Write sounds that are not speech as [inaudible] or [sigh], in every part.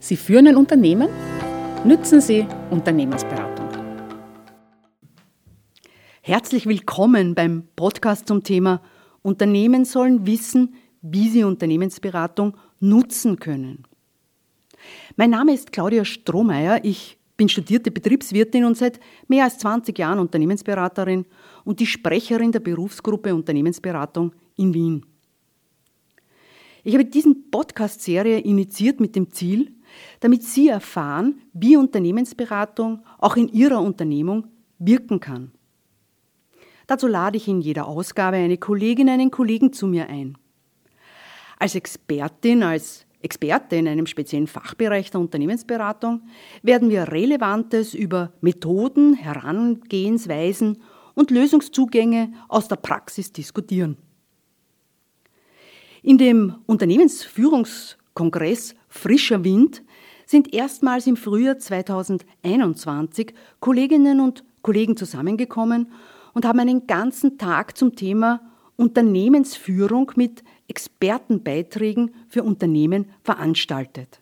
Sie führen ein Unternehmen? Nützen Sie Unternehmensberatung. Herzlich willkommen beim Podcast zum Thema Unternehmen sollen wissen, wie sie Unternehmensberatung nutzen können. Mein Name ist Claudia Strohmeier. Ich bin studierte Betriebswirtin und seit mehr als 20 Jahren Unternehmensberaterin und die Sprecherin der Berufsgruppe Unternehmensberatung in Wien. Ich habe diese Podcast-Serie initiiert mit dem Ziel, damit Sie erfahren, wie Unternehmensberatung auch in Ihrer Unternehmung wirken kann. Dazu lade ich in jeder Ausgabe eine Kollegin, einen Kollegen zu mir ein. Als Expertin, als Experte in einem speziellen Fachbereich der Unternehmensberatung werden wir Relevantes über Methoden, Herangehensweisen und Lösungszugänge aus der Praxis diskutieren. In dem Unternehmensführungskongress Frischer Wind sind erstmals im Frühjahr 2021 Kolleginnen und Kollegen zusammengekommen und haben einen ganzen Tag zum Thema Unternehmensführung mit Expertenbeiträgen für Unternehmen veranstaltet.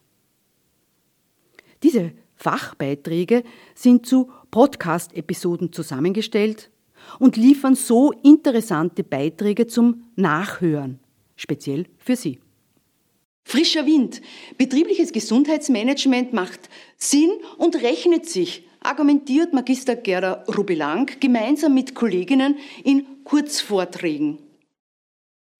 Diese Fachbeiträge sind zu Podcast-Episoden zusammengestellt und liefern so interessante Beiträge zum Nachhören, speziell für Sie. Frischer Wind. Betriebliches Gesundheitsmanagement macht Sinn und rechnet sich, argumentiert Magister Gerda Rubelang gemeinsam mit Kolleginnen in Kurzvorträgen.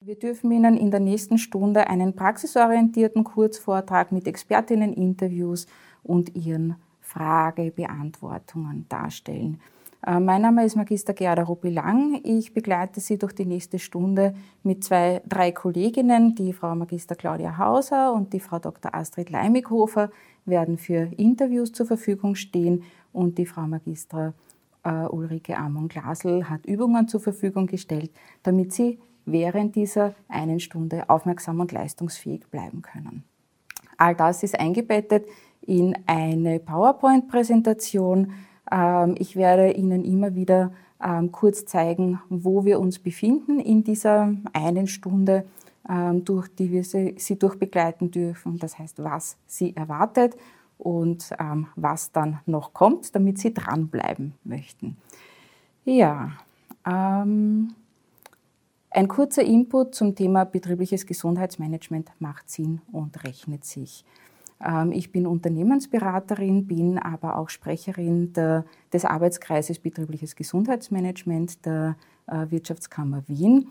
Wir dürfen Ihnen in der nächsten Stunde einen praxisorientierten Kurzvortrag mit Expertinneninterviews und Ihren Fragebeantwortungen darstellen. Äh, mein Name ist Magister Gerda Ruppi-Lang. Ich begleite Sie durch die nächste Stunde mit zwei, drei Kolleginnen. Die Frau Magister Claudia Hauser und die Frau Dr. Astrid Leimighofer werden für Interviews zur Verfügung stehen und die Frau Magister äh, Ulrike Amon-Glasl hat Übungen zur Verfügung gestellt, damit Sie während dieser einen Stunde aufmerksam und leistungsfähig bleiben können. All das ist eingebettet in eine PowerPoint-Präsentation, ich werde Ihnen immer wieder ähm, kurz zeigen, wo wir uns befinden in dieser einen Stunde, ähm, durch die wir Sie durchbegleiten dürfen. Das heißt, was Sie erwartet und was dann noch kommt, damit Sie dranbleiben möchten. Ja, ein kurzer Input zum Thema betriebliches Gesundheitsmanagement macht Sinn und rechnet sich. Ähm, ich bin Unternehmensberaterin, bin aber auch Sprecherin der, des Arbeitskreises Betriebliches Gesundheitsmanagement der äh, Wirtschaftskammer Wien.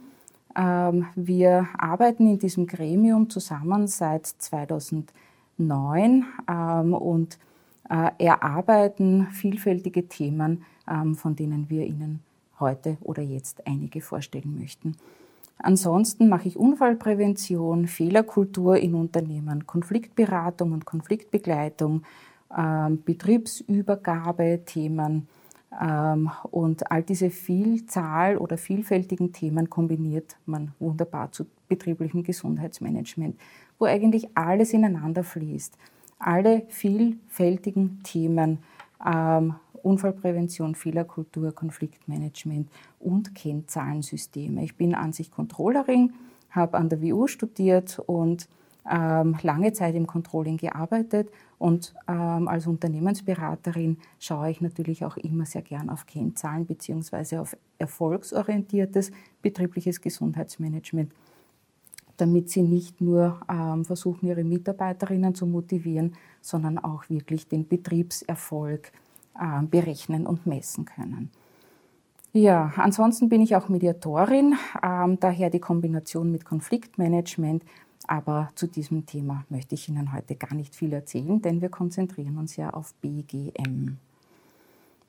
Ähm, wir arbeiten in diesem Gremium zusammen seit 2009 ähm, und äh, erarbeiten vielfältige Themen, von denen wir Ihnen heute oder jetzt einige vorstellen möchten. Ansonsten mache ich Unfallprävention, Fehlerkultur in Unternehmen, Konfliktberatung und Konfliktbegleitung, ähm, Betriebsübergabe, Themen ähm, und all diese Vielzahl oder vielfältigen Themen kombiniert man wunderbar zu betrieblichem Gesundheitsmanagement, wo eigentlich alles ineinander fließt. Alle vielfältigen Themen ähm, Unfallprävention, Fehlerkultur, Konfliktmanagement und Kennzahlensysteme. Ich bin an sich Controllerin, habe an der WU studiert und ähm, lange Zeit im Controlling gearbeitet und ähm, als Unternehmensberaterin schaue ich natürlich auch immer sehr gern auf Kennzahlen bzw. auf erfolgsorientiertes betriebliches Gesundheitsmanagement, damit sie nicht nur ähm, versuchen, ihre Mitarbeiterinnen zu motivieren, sondern auch wirklich den Betriebserfolg äh, berechnen und messen können. Ja, ansonsten bin ich auch Mediatorin, ähm, daher die Kombination mit Konfliktmanagement. Aber zu diesem Thema möchte ich Ihnen heute gar nicht viel erzählen, denn wir konzentrieren uns ja auf BGM.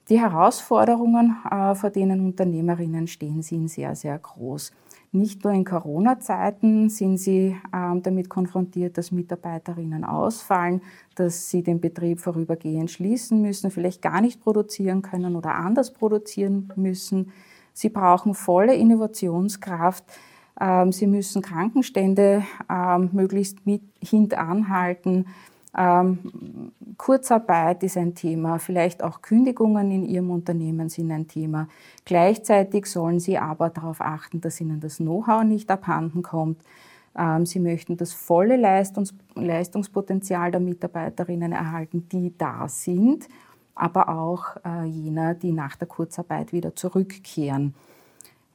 Die Herausforderungen, äh, vor denen Unternehmerinnen stehen, sind sehr, sehr groß. Nicht nur in Corona-Zeiten sind sie ähm, damit konfrontiert, dass Mitarbeiterinnen ausfallen, dass sie den Betrieb vorübergehend schließen müssen, vielleicht gar nicht produzieren können oder anders produzieren müssen. Sie brauchen volle Innovationskraft. Ähm, sie müssen Krankenstände ähm, möglichst mit hintanhalten. Ähm, Kurzarbeit ist ein Thema, vielleicht auch Kündigungen in Ihrem Unternehmen sind ein Thema. Gleichzeitig sollen Sie aber darauf achten, dass Ihnen das Know-how nicht abhanden kommt. Ähm, sie möchten das volle Leistungs Leistungspotenzial der Mitarbeiterinnen erhalten, die da sind, aber auch äh, jener, die nach der Kurzarbeit wieder zurückkehren.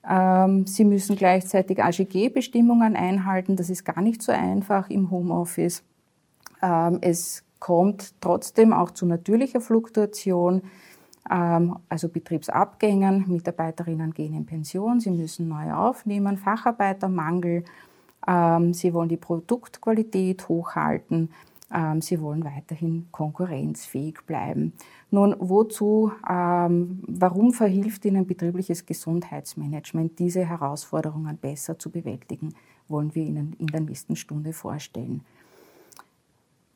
Ähm, sie müssen gleichzeitig AGG-Bestimmungen einhalten. Das ist gar nicht so einfach im Homeoffice. Ähm, es kommt trotzdem auch zu natürlicher Fluktuation, ähm, also Betriebsabgängen. Mitarbeiterinnen gehen in Pension, sie müssen neu aufnehmen, Facharbeitermangel. Sie wollen die Produktqualität hochhalten. Ähm, sie wollen weiterhin konkurrenzfähig bleiben. Nun, wozu, ähm, warum verhilft Ihnen betriebliches Gesundheitsmanagement, diese Herausforderungen besser zu bewältigen, wollen wir Ihnen in der nächsten Stunde vorstellen.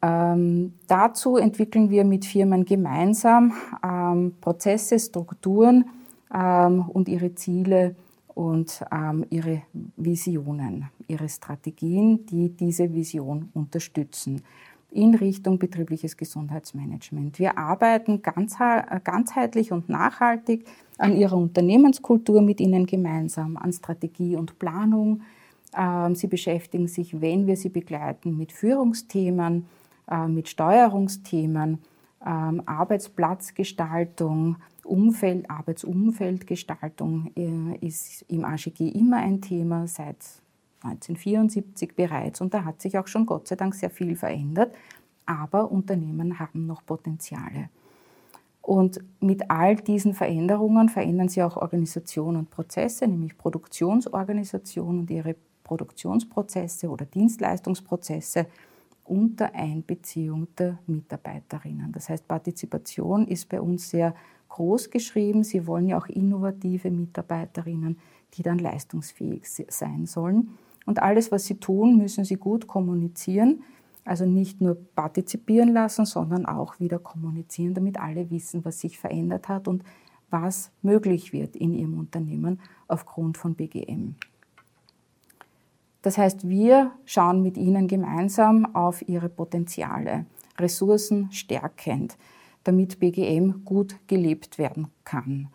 Ähm, dazu entwickeln wir mit Firmen gemeinsam ähm, Prozesse, Strukturen ähm, und ihre Ziele und ähm, ihre Visionen, ihre Strategien, die diese Vision unterstützen in Richtung betriebliches Gesundheitsmanagement. Wir arbeiten ganzheitlich und nachhaltig an ihrer Unternehmenskultur mit ihnen gemeinsam, an Strategie und Planung. Ähm, sie beschäftigen sich, wenn wir sie begleiten, mit Führungsthemen, mit Steuerungsthemen, ähm, Arbeitsplatzgestaltung, Umfeld, Arbeitsumfeldgestaltung äh, ist im AGG immer ein Thema seit 1974 bereits und da hat sich auch schon Gott sei Dank sehr viel verändert, aber Unternehmen haben noch Potenziale. Und mit all diesen Veränderungen verändern sie auch Organisation und Prozesse, nämlich Produktionsorganisation und ihre Produktionsprozesse oder Dienstleistungsprozesse unter Einbeziehung der Mitarbeiterinnen. Das heißt, Partizipation ist bei uns sehr groß geschrieben. Sie wollen ja auch innovative Mitarbeiterinnen, die dann leistungsfähig sein sollen. Und alles, was sie tun, müssen sie gut kommunizieren. Also nicht nur partizipieren lassen, sondern auch wieder kommunizieren, damit alle wissen, was sich verändert hat und was möglich wird in ihrem Unternehmen aufgrund von BGM. Das heißt, wir schauen mit Ihnen gemeinsam auf Ihre Potenziale, Ressourcen stärkend, damit BGM gut gelebt werden kann.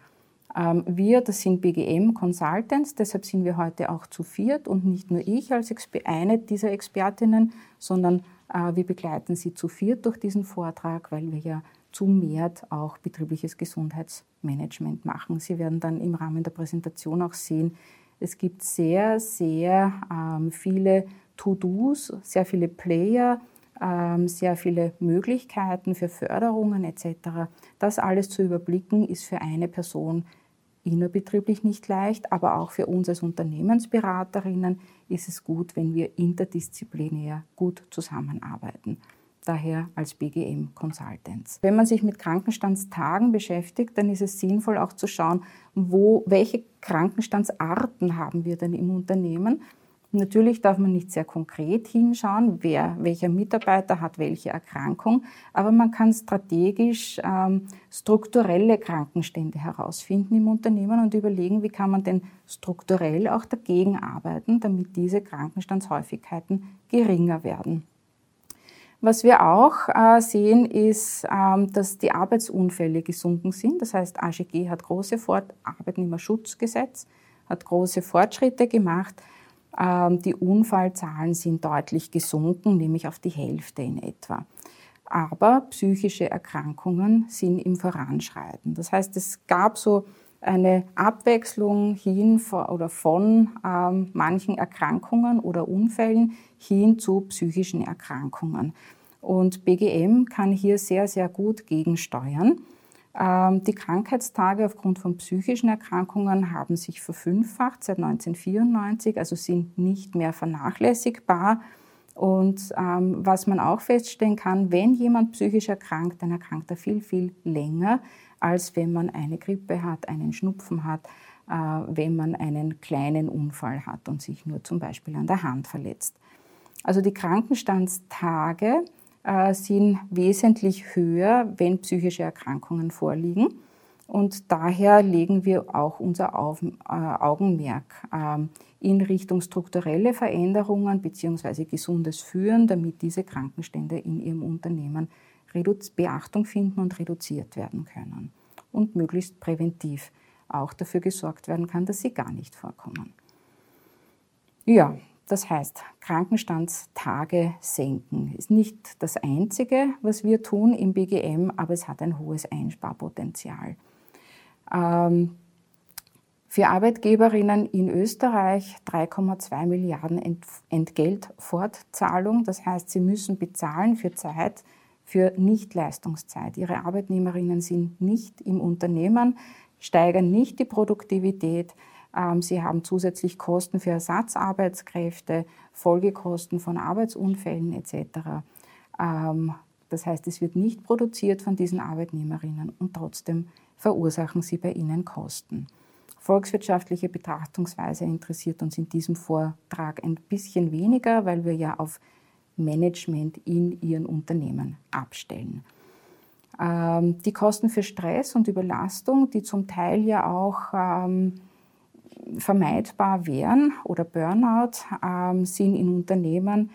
Ähm, wir, das sind BGM Consultants, deshalb sind wir heute auch zu viert und nicht nur ich als eine dieser Expertinnen, sondern äh, wir begleiten Sie zu viert durch diesen Vortrag, weil wir ja zumehrt auch betriebliches Gesundheitsmanagement machen. Sie werden dann im Rahmen der Präsentation auch sehen, es gibt sehr, sehr ähm, viele To-Dos, sehr viele Player, ähm, sehr viele Möglichkeiten für Förderungen etc. Das alles zu überblicken ist für eine Person innerbetrieblich nicht leicht, aber auch für uns als Unternehmensberaterinnen ist es gut, wenn wir interdisziplinär gut zusammenarbeiten. Daher als BGM Consultants. Wenn man sich mit Krankenstandstagen beschäftigt, dann ist es sinnvoll auch zu schauen, wo, welche Krankenstandsarten haben wir denn im Unternehmen Natürlich darf man nicht sehr konkret hinschauen, wer, welcher Mitarbeiter hat welche Erkrankung, aber man kann strategisch ähm, strukturelle Krankenstände herausfinden im Unternehmen und überlegen, wie kann man denn strukturell auch dagegen arbeiten, damit diese Krankenstandshäufigkeiten geringer werden. Was wir auch äh, sehen, ist, ähm, dass die Arbeitsunfälle gesunken sind. Das heißt, AGG hat große Fort Arbeitnehmerschutzgesetz, hat große Fortschritte gemacht. Ähm, die Unfallzahlen sind deutlich gesunken, nämlich auf die Hälfte in etwa. Aber psychische Erkrankungen sind im Voranschreiten. Das heißt, es gab so eine Abwechslung hin oder von ähm, manchen Erkrankungen oder Unfällen hin zu psychischen Erkrankungen. Und BGM kann hier sehr, sehr gut gegensteuern. Ähm, die Krankheitstage aufgrund von psychischen Erkrankungen haben sich verfünffacht seit 1994, also sind nicht mehr vernachlässigbar. Und ähm, was man auch feststellen kann, wenn jemand psychisch erkrankt, dann erkrankt er viel, viel länger, als wenn man eine Grippe hat, einen Schnupfen hat, äh, wenn man einen kleinen Unfall hat und sich nur zum Beispiel an der Hand verletzt. Also die Krankenstandstage äh, sind wesentlich höher, wenn psychische Erkrankungen vorliegen. Und daher legen wir auch unser äh, Augenmerk ähm, in Richtung strukturelle Veränderungen bzw. gesundes Führen, damit diese Krankenstände in Ihrem Unternehmen Beachtung finden und reduziert werden können. Und möglichst präventiv auch dafür gesorgt werden kann, dass sie gar nicht vorkommen. Ja, Das heißt, Krankenstandstage senken ist nicht das Einzige, was wir tun im BGM, aber es hat ein hohes Einsparpotenzial. Ähm, für Arbeitgeberinnen in Österreich 3,2 Milliarden Entgeltfortzahlung. Das heißt, sie müssen bezahlen für Zeit, für Nichtleistungszeit. Ihre Arbeitnehmerinnen sind nicht im Unternehmen, steigern nicht die Produktivität. Ähm, sie haben zusätzlich Kosten für Ersatzarbeitskräfte, Folgekosten von Arbeitsunfällen etc. Ähm, das heißt, es wird nicht produziert von diesen Arbeitnehmerinnen und trotzdem verursachen sie bei ihnen Kosten volkswirtschaftliche Betrachtungsweise interessiert uns in diesem Vortrag ein bisschen weniger, weil wir ja auf Management in ihren Unternehmen abstellen. Ähm, die Kosten für Stress und Überlastung, die zum Teil ja auch ähm, vermeidbar wären oder Burnout, ähm, sind in Unternehmen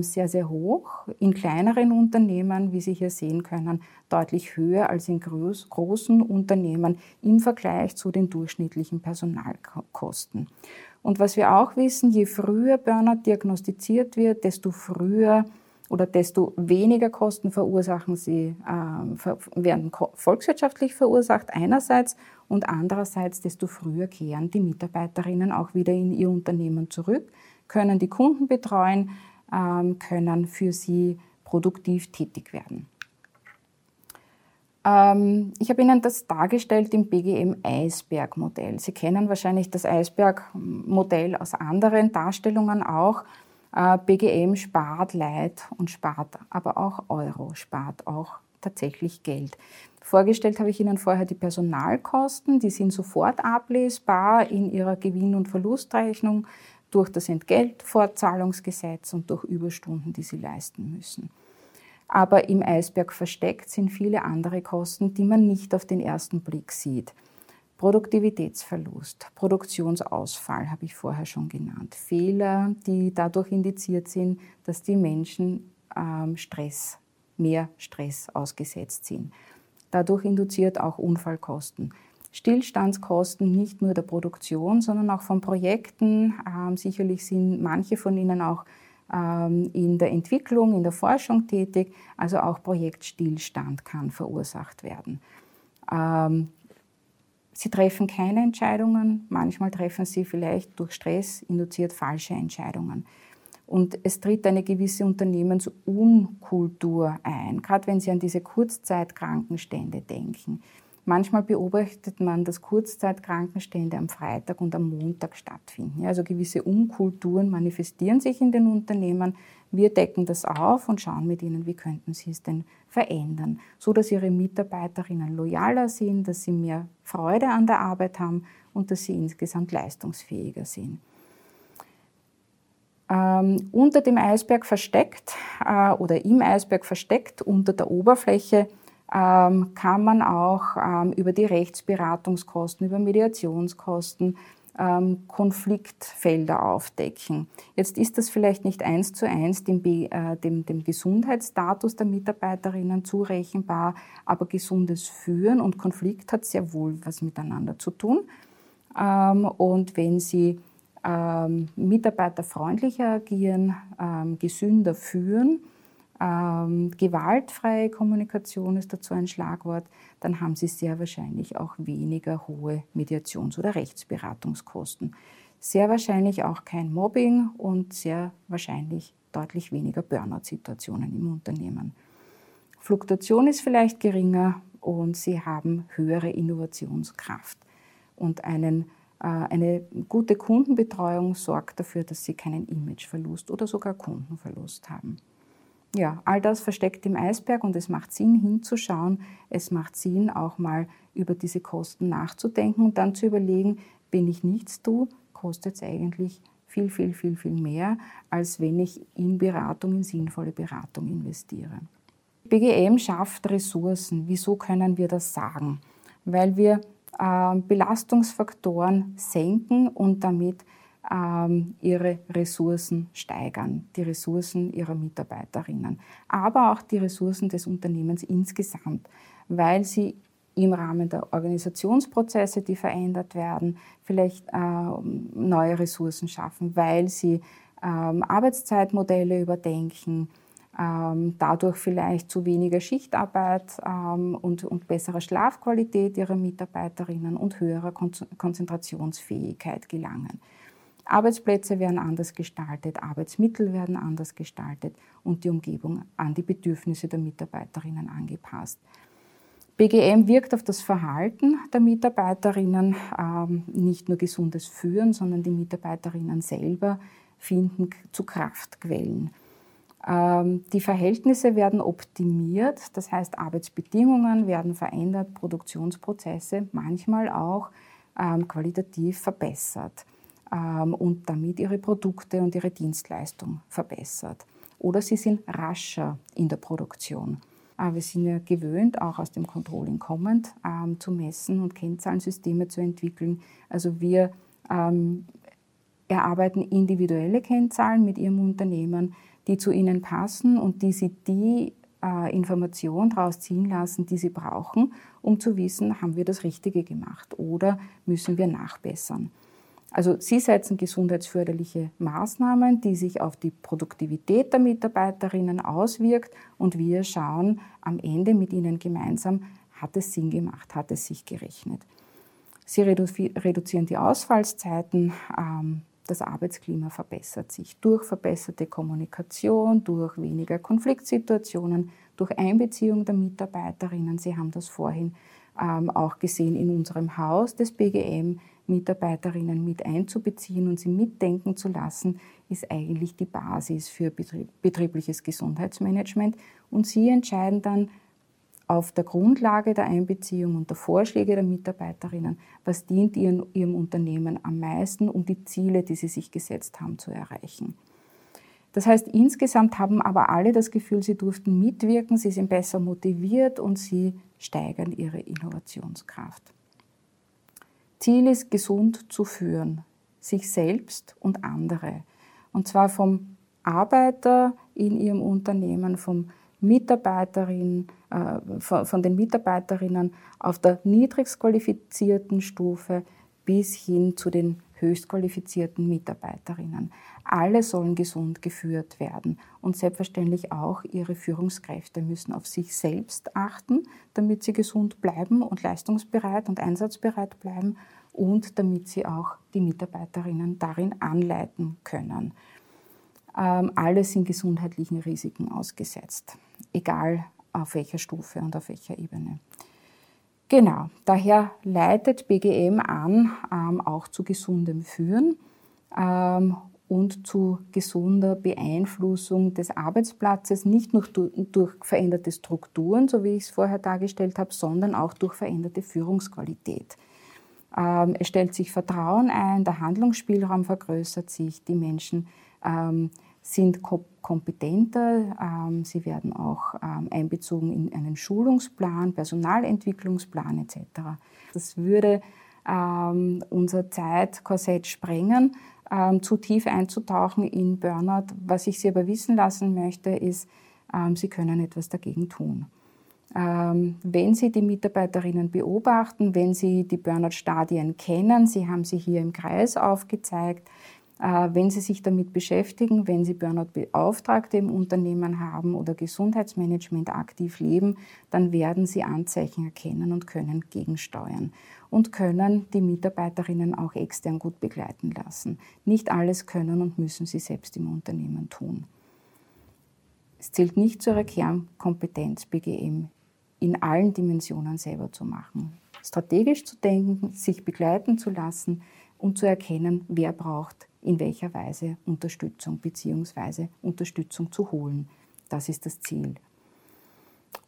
sehr, sehr hoch. In kleineren Unternehmen, wie Sie hier sehen können, deutlich höher als in groß, großen Unternehmen im Vergleich zu den durchschnittlichen Personalkosten. Und was wir auch wissen, je früher Burnout diagnostiziert wird, desto früher oder desto weniger Kosten verursachen sie, äh, werden volkswirtschaftlich verursacht einerseits und andererseits desto früher kehren die Mitarbeiterinnen auch wieder in ihr Unternehmen zurück, können die Kunden betreuen, ähm, können für sie produktiv tätig werden. Ähm, ich habe Ihnen das dargestellt im BGM-Eisberg-Modell. Sie kennen wahrscheinlich das Eisberg-Modell aus anderen Darstellungen auch. Äh, BGM spart Leid und spart aber auch Euro, spart auch tatsächlich Geld. Vorgestellt habe ich Ihnen vorher die Personalkosten, die sind sofort ablesbar in Ihrer Gewinn- und Verlustrechnung durch das Entgeltfortzahlungsgesetz und durch Überstunden, die sie leisten müssen. Aber im Eisberg versteckt sind viele andere Kosten, die man nicht auf den ersten Blick sieht. Produktivitätsverlust, Produktionsausfall habe ich vorher schon genannt. Fehler, die dadurch indiziert sind, dass die Menschen ähm, Stress, mehr Stress ausgesetzt sind. Dadurch induziert auch Unfallkosten. Stillstandskosten nicht nur der Produktion, sondern auch von Projekten. Ähm, sicherlich sind manche von Ihnen auch in der Entwicklung, in der Forschung tätig. Also auch Projektstillstand kann verursacht werden. Ähm, sie treffen keine Entscheidungen, manchmal treffen Sie vielleicht durch Stress induziert falsche Entscheidungen. Und es tritt eine gewisse Unternehmensunkultur ein, gerade wenn Sie an diese Kurzzeitkrankenstände denken. Manchmal beobachtet man, dass Kurzzeitkrankenstände am Freitag und am Montag stattfinden. also gewisse Unkulturen manifestieren sich in den Unternehmen. Wir decken das auf und schauen mit ihnen, wie könnten sie es denn verändern, so dass ihre Mitarbeiterinnen loyaler sind, dass sie mehr Freude an der Arbeit haben und dass sie insgesamt leistungsfähiger sind. Ähm, unter dem Eisberg versteckt äh, oder im Eisberg versteckt unter der Oberfläche ähm, kann man auch ähm, über die Rechtsberatungskosten, über Mediationskosten ähm, Konfliktfelder aufdecken. Jetzt ist das vielleicht nicht eins zu eins dem, äh, dem, dem Gesundheitsstatus der Mitarbeiterinnen zurechenbar, aber gesundes Führen und Konflikt hat sehr wohl was miteinander zu tun. und wenn Sie mitarbeiterfreundlicher agieren, gesünder führen, ähm, gewaltfreie Kommunikation ist dazu ein Schlagwort, dann haben Sie sehr wahrscheinlich auch weniger hohe Mediations- oder Rechtsberatungskosten. Sehr wahrscheinlich auch kein Mobbing und sehr wahrscheinlich deutlich weniger Burnout-Situationen im Unternehmen. Fluktuation ist vielleicht geringer und Sie haben höhere Innovationskraft. Und einen, äh, eine gute Kundenbetreuung sorgt dafür, dass Sie keinen Imageverlust oder sogar Kundenverlust haben ja, all das versteckt im Eisberg und es macht Sinn hinzuschauen. Es macht Sinn auch mal über diese Kosten nachzudenken und dann zu überlegen, wenn ich nichts tue, kostet es eigentlich viel, viel, viel, viel mehr, als wenn ich in Beratung, in sinnvolle Beratung investiere. BGM schafft Ressourcen. Wieso können wir das sagen? Weil wir äh, Belastungsfaktoren senken und damit ihre Ressourcen steigern, die Ressourcen ihrer Mitarbeiterinnen, aber auch die Ressourcen des Unternehmens insgesamt, weil sie im Rahmen der Organisationsprozesse, die verändert werden, vielleicht äh, neue Ressourcen schaffen, weil sie ähm, Arbeitszeitmodelle überdenken, ähm, dadurch vielleicht zu weniger Schichtarbeit ähm, und, und besserer Schlafqualität ihrer Mitarbeiterinnen und höherer Kon Konzentrationsfähigkeit gelangen. Arbeitsplätze werden anders gestaltet, Arbeitsmittel werden anders gestaltet und die Umgebung an die Bedürfnisse der Mitarbeiterinnen angepasst. BGM wirkt auf das Verhalten der Mitarbeiterinnen, ähm, nicht nur gesundes Führen, sondern die Mitarbeiterinnen selber finden zu Kraftquellen. Ähm, die Verhältnisse werden optimiert, das heißt Arbeitsbedingungen werden verändert, Produktionsprozesse manchmal auch ähm, qualitativ verbessert und damit ihre Produkte und ihre Dienstleistung verbessert. Oder sie sind rascher in der Produktion. Wir sind ja gewöhnt, auch aus dem Controlling kommend, ähm, zu messen und Kennzahlensysteme zu entwickeln. Also wir ähm, erarbeiten individuelle Kennzahlen mit Ihrem Unternehmen, die zu Ihnen passen und die Sie die äh, Information daraus ziehen lassen, die Sie brauchen, um zu wissen, haben wir das Richtige gemacht oder müssen wir nachbessern. Also Sie setzen gesundheitsförderliche Maßnahmen, die sich auf die Produktivität der Mitarbeiterinnen auswirkt und wir schauen am Ende mit Ihnen gemeinsam, hat es Sinn gemacht, hat es sich gerechnet. Sie reduzieren die Ausfallszeiten, ähm, das Arbeitsklima verbessert sich durch verbesserte Kommunikation, durch weniger Konfliktsituationen, durch Einbeziehung der Mitarbeiterinnen. Sie haben das vorhin ähm, auch gesehen in unserem Haus des BGM Mitarbeiterinnen mit einzubeziehen und sie mitdenken zu lassen, ist eigentlich die Basis für betriebliches Gesundheitsmanagement. Und sie entscheiden dann auf der Grundlage der Einbeziehung und der Vorschläge der Mitarbeiterinnen, was dient ihrem, ihrem Unternehmen am meisten, um die Ziele, die sie sich gesetzt haben, zu erreichen. Das heißt, insgesamt haben aber alle das Gefühl, sie durften mitwirken, sie sind besser motiviert und sie steigern ihre Innovationskraft. Ziel ist, gesund zu führen, sich selbst und andere. Und zwar vom Arbeiter in ihrem Unternehmen, vom Mitarbeiterin, äh, von den Mitarbeiterinnen auf der niedrigst qualifizierten Stufe bis hin zu den höchst qualifizierten Mitarbeiterinnen. Alle sollen gesund geführt werden und selbstverständlich auch ihre Führungskräfte müssen auf sich selbst achten, damit sie gesund bleiben und leistungsbereit und einsatzbereit bleiben und damit sie auch die Mitarbeiterinnen darin anleiten können. Ähm, alle sind gesundheitlichen Risiken ausgesetzt, egal auf welcher Stufe und auf welcher Ebene. Genau, daher leitet BGM an, ähm, auch zu gesundem Führen ähm, und zu gesunder Beeinflussung des Arbeitsplatzes, nicht nur durch, durch veränderte Strukturen, so wie ich es vorher dargestellt habe, sondern auch durch veränderte Führungsqualität. Ähm, es stellt sich Vertrauen ein, der Handlungsspielraum vergrößert sich, die Menschen ähm, sind kompetenter, ähm, sie werden auch ähm, einbezogen in einen Schulungsplan, Personalentwicklungsplan etc. Das würde ähm, unser Zeitkorsett sprengen, zu tief einzutauchen in Burnout. Was ich Sie aber wissen lassen möchte, ist, Sie können etwas dagegen tun. Wenn Sie die Mitarbeiterinnen beobachten, wenn Sie die Burnout-Stadien kennen, Sie haben sie hier im Kreis aufgezeigt, wenn Sie sich damit beschäftigen, wenn Sie Burnout-Beauftragte im Unternehmen haben oder Gesundheitsmanagement aktiv leben, dann werden Sie Anzeichen erkennen und können gegensteuern und können die Mitarbeiterinnen auch extern gut begleiten lassen. Nicht alles können und müssen Sie selbst im Unternehmen tun. Es zählt nicht zu Ihrer Kernkompetenz, BGM in allen Dimensionen selber zu machen. Strategisch zu denken, sich begleiten zu lassen und zu erkennen, wer braucht in welcher Weise Unterstützung bzw. Unterstützung zu holen. Das ist das Ziel.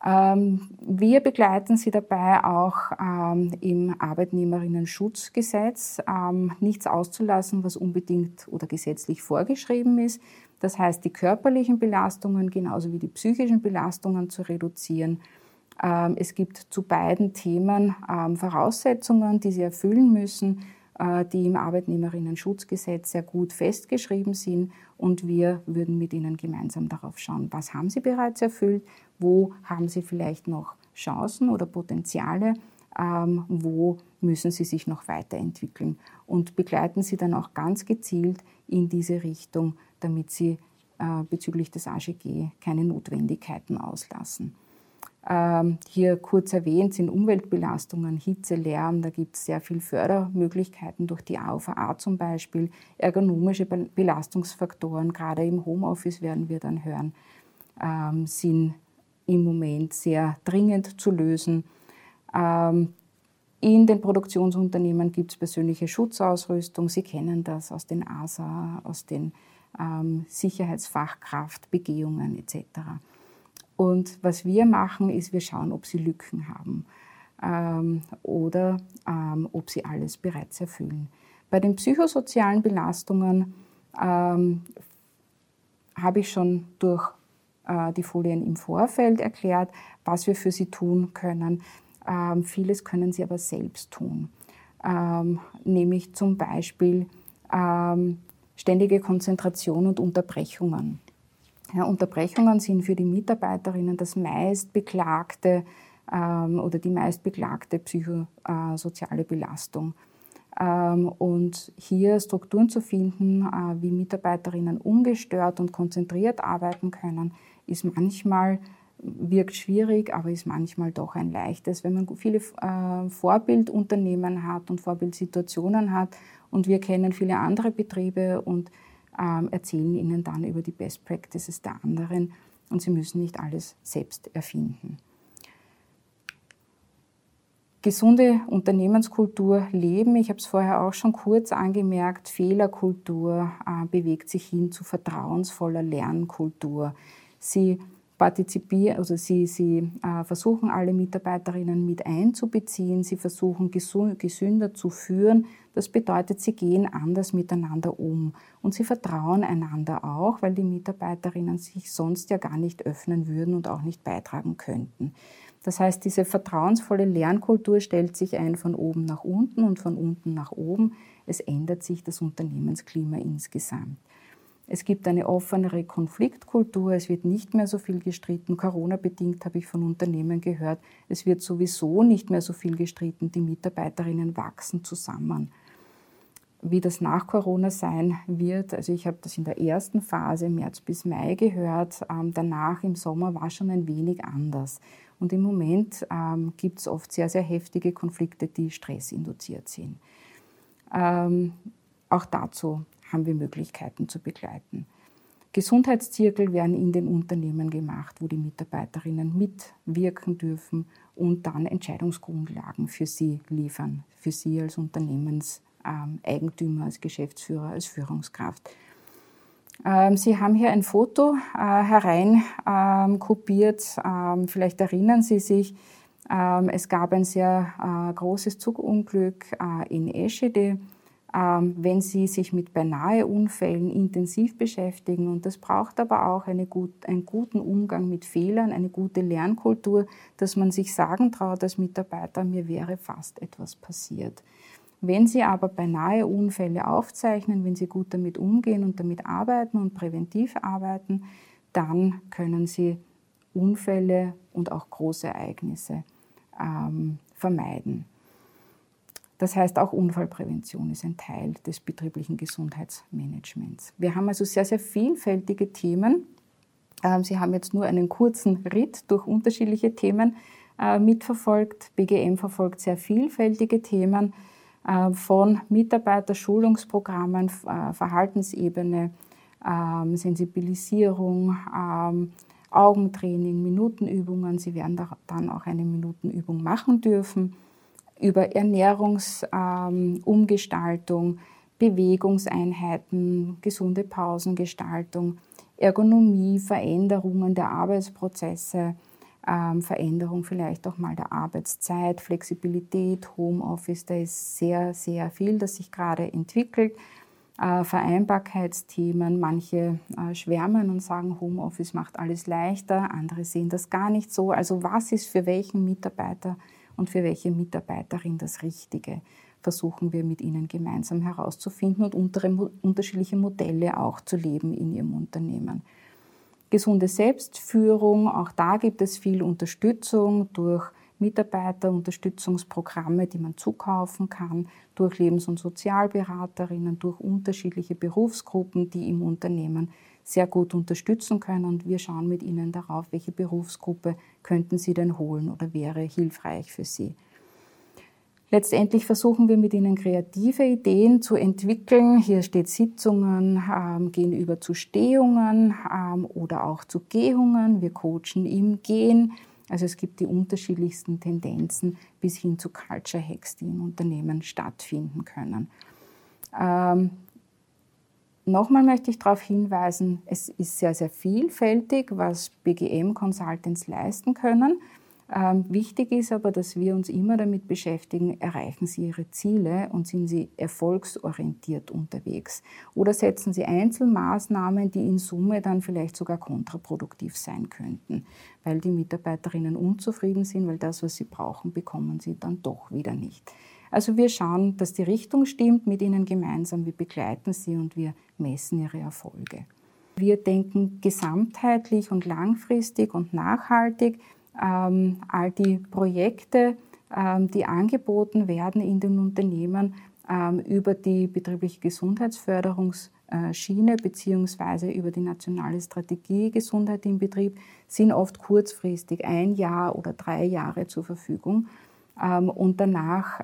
Ähm, wir begleiten Sie dabei auch ähm, im Arbeitnehmerinnen-Schutzgesetz, ähm, nichts auszulassen, was unbedingt oder gesetzlich vorgeschrieben ist. Das heißt, die körperlichen Belastungen genauso wie die psychischen Belastungen zu reduzieren. Es gibt zu beiden Themen Voraussetzungen, die Sie erfüllen müssen. Äh, die im Arbeitnehmerinnen-Schutzgesetz sehr gut festgeschrieben sind. Und wir würden mit Ihnen gemeinsam darauf schauen, was haben Sie bereits erfüllt, wo haben Sie vielleicht noch Chancen oder Potenziale, ähm, wo müssen sie sich noch weiterentwickeln und begleiten sie dann auch ganz gezielt in diese Richtung, damit sie äh, bezüglich des AGG keine Notwendigkeiten auslassen. Ähm, hier kurz erwähnt sind Umweltbelastungen, Hitze, Lärm, da gibt es sehr viele Fördermöglichkeiten durch die AVA zum Beispiel, ergonomische Belastungsfaktoren, gerade im Homeoffice werden wir dann hören, ähm, sind im Moment sehr dringend zu lösen. Ähm, in den Produktionsunternehmen gibt es persönliche Schutzausrüstung. Sie kennen das aus den ASA, aus den Sicherheitsfachkraftbegehungen etc. Und was wir machen, ist, wir schauen, ob sie Lücken haben ähm, oder ähm, ob sie alles bereits erfüllen. Bei den psychosozialen Belastungen ähm, habe ich schon durch äh, die Folien im Vorfeld erklärt, was wir für sie tun können. Ähm, vieles können sie aber selbst tun, ähm, nämlich zum Beispiel ähm, ständige Konzentration und Unterbrechungen. Ja, Unterbrechungen sind für die Mitarbeiterinnen das meistbeklagte ähm, oder die meistbeklagte psychosoziale Belastung. Ähm, und hier Strukturen zu finden, äh, wie Mitarbeiterinnen ungestört und konzentriert arbeiten können, ist manchmal wirkt schwierig, aber ist manchmal doch ein leichtes, wenn man viele äh, Vorbildunternehmen hat und Vorbildsituationen hat und wir kennen viele andere Betriebe und erzählen ihnen dann über die Best Practices der anderen und sie müssen nicht alles selbst erfinden. Gesunde Unternehmenskultur leben, ich habe es vorher auch schon kurz angemerkt, Fehlerkultur äh, bewegt sich hin zu vertrauensvoller Lernkultur. Sie partizipieren, also sie, sie äh, versuchen alle Mitarbeiterinnen mit einzubeziehen, sie versuchen gesünder zu führen. Das bedeutet, sie gehen anders miteinander um und sie vertrauen einander auch, weil die Mitarbeiterinnen sich sonst ja gar nicht öffnen würden und auch nicht beitragen könnten. Das heißt, diese vertrauensvolle Lernkultur stellt sich ein von oben nach unten und von unten nach oben. Es ändert sich das Unternehmensklima insgesamt. Es gibt eine offenere Konfliktkultur, es wird nicht mehr so viel gestritten. Corona-bedingt habe ich von Unternehmen gehört, es wird sowieso nicht mehr so viel gestritten. Die Mitarbeiterinnen wachsen zusammen. Wie das nach Corona sein wird, also ich habe das in der ersten Phase, März bis Mai, gehört. Ähm, danach im Sommer war schon ein wenig anders. Und im Moment ähm, gibt es oft sehr, sehr heftige Konflikte, die stressinduziert sind. Ähm, auch dazu haben wir Möglichkeiten zu begleiten. Gesundheitszirkel werden in den Unternehmen gemacht, wo die Mitarbeiterinnen mitwirken dürfen und dann Entscheidungsgrundlagen für sie liefern, für sie als Unternehmenseigentümer, als Geschäftsführer, als Führungskraft. Ähm, sie haben hier ein Foto äh, hereinkopiert. Ähm, vielleicht erinnern Sie sich, ähm, es gab ein sehr äh, großes Zugunglück äh, in Eschede ähm, wenn Sie sich mit beinahe Unfällen intensiv beschäftigen. Und das braucht aber auch eine gut, einen guten Umgang mit Fehlern, eine gute Lernkultur, dass man sich sagen traut als Mitarbeiter, mir wäre fast etwas passiert. Wenn Sie aber beinahe Unfälle aufzeichnen, wenn Sie gut damit umgehen und damit arbeiten und präventiv arbeiten, dann können Sie Unfälle und auch Großereignisse ähm, vermeiden. Das heißt, auch Unfallprävention ist ein Teil des betrieblichen Gesundheitsmanagements. Wir haben also sehr, sehr vielfältige Themen. Ähm, Sie haben jetzt nur einen kurzen Ritt durch unterschiedliche Themen äh, mitverfolgt. BGM verfolgt sehr vielfältige Themen von Mitarbeiterschulungsprogrammen, äh, Verhaltensebene, ähm, Sensibilisierung, ähm, Augentraining, Minutenübungen. Sie werden dann auch eine Minutenübung machen dürfen über Ernährungsumgestaltung, ähm, Bewegungseinheiten, gesunde Pausengestaltung, Ergonomie, Veränderungen der Arbeitsprozesse, ähm, Veränderung vielleicht auch mal der Arbeitszeit, Flexibilität, Homeoffice, da ist sehr, sehr viel, das sich gerade entwickelt. Äh, Vereinbarkeitsthemen, manche äh, schwärmen und sagen, Homeoffice macht alles leichter, andere sehen das gar nicht so. Also was ist für welchen Mitarbeiter und für welche Mitarbeiterin das Richtige, versuchen wir mit ihnen gemeinsam herauszufinden und unterschiedliche Modelle auch zu leben in ihrem Unternehmen. Gesunde Selbstführung, auch da gibt es viel Unterstützung durch Mitarbeiterunterstützungsprogramme, die man zukaufen kann, durch Lebens- und Sozialberaterinnen, durch unterschiedliche Berufsgruppen, die im Unternehmen sehr gut unterstützen können. Und wir schauen mit Ihnen darauf, welche Berufsgruppe könnten Sie denn holen oder wäre hilfreich für Sie. Letztendlich versuchen wir mit Ihnen kreative Ideen zu entwickeln. Hier steht Sitzungen ähm, gehen über zu Stehungen ähm, oder auch zu Gehungen. Wir coachen im Gehen. Also es gibt die unterschiedlichsten Tendenzen bis hin zu Culture Hacks, die in Unternehmen stattfinden können. Ähm, Nochmal möchte ich darauf hinweisen, es ist sehr, sehr vielfältig, was BGM-Consultants leisten können. Ähm, wichtig ist aber, dass wir uns immer damit beschäftigen, erreichen Sie Ihre Ziele und sind Sie erfolgsorientiert unterwegs? Oder setzen Sie Einzelmaßnahmen, die in Summe dann vielleicht sogar kontraproduktiv sein könnten, weil die Mitarbeiterinnen unzufrieden sind, weil das, was sie brauchen, bekommen sie dann doch wieder nicht. Also wir schauen, dass die Richtung stimmt mit Ihnen gemeinsam, wir begleiten Sie und wir messen Ihre Erfolge. Wir denken gesamtheitlich und langfristig und nachhaltig all die Projekte, ähm, die angeboten werden in den Unternehmen ähm, über die betriebliche Gesundheitsförderungsschiene beziehungsweise über die nationale Strategie Gesundheit im Betrieb, sind oft kurzfristig ein Jahr oder drei Jahre zur Verfügung. Und danach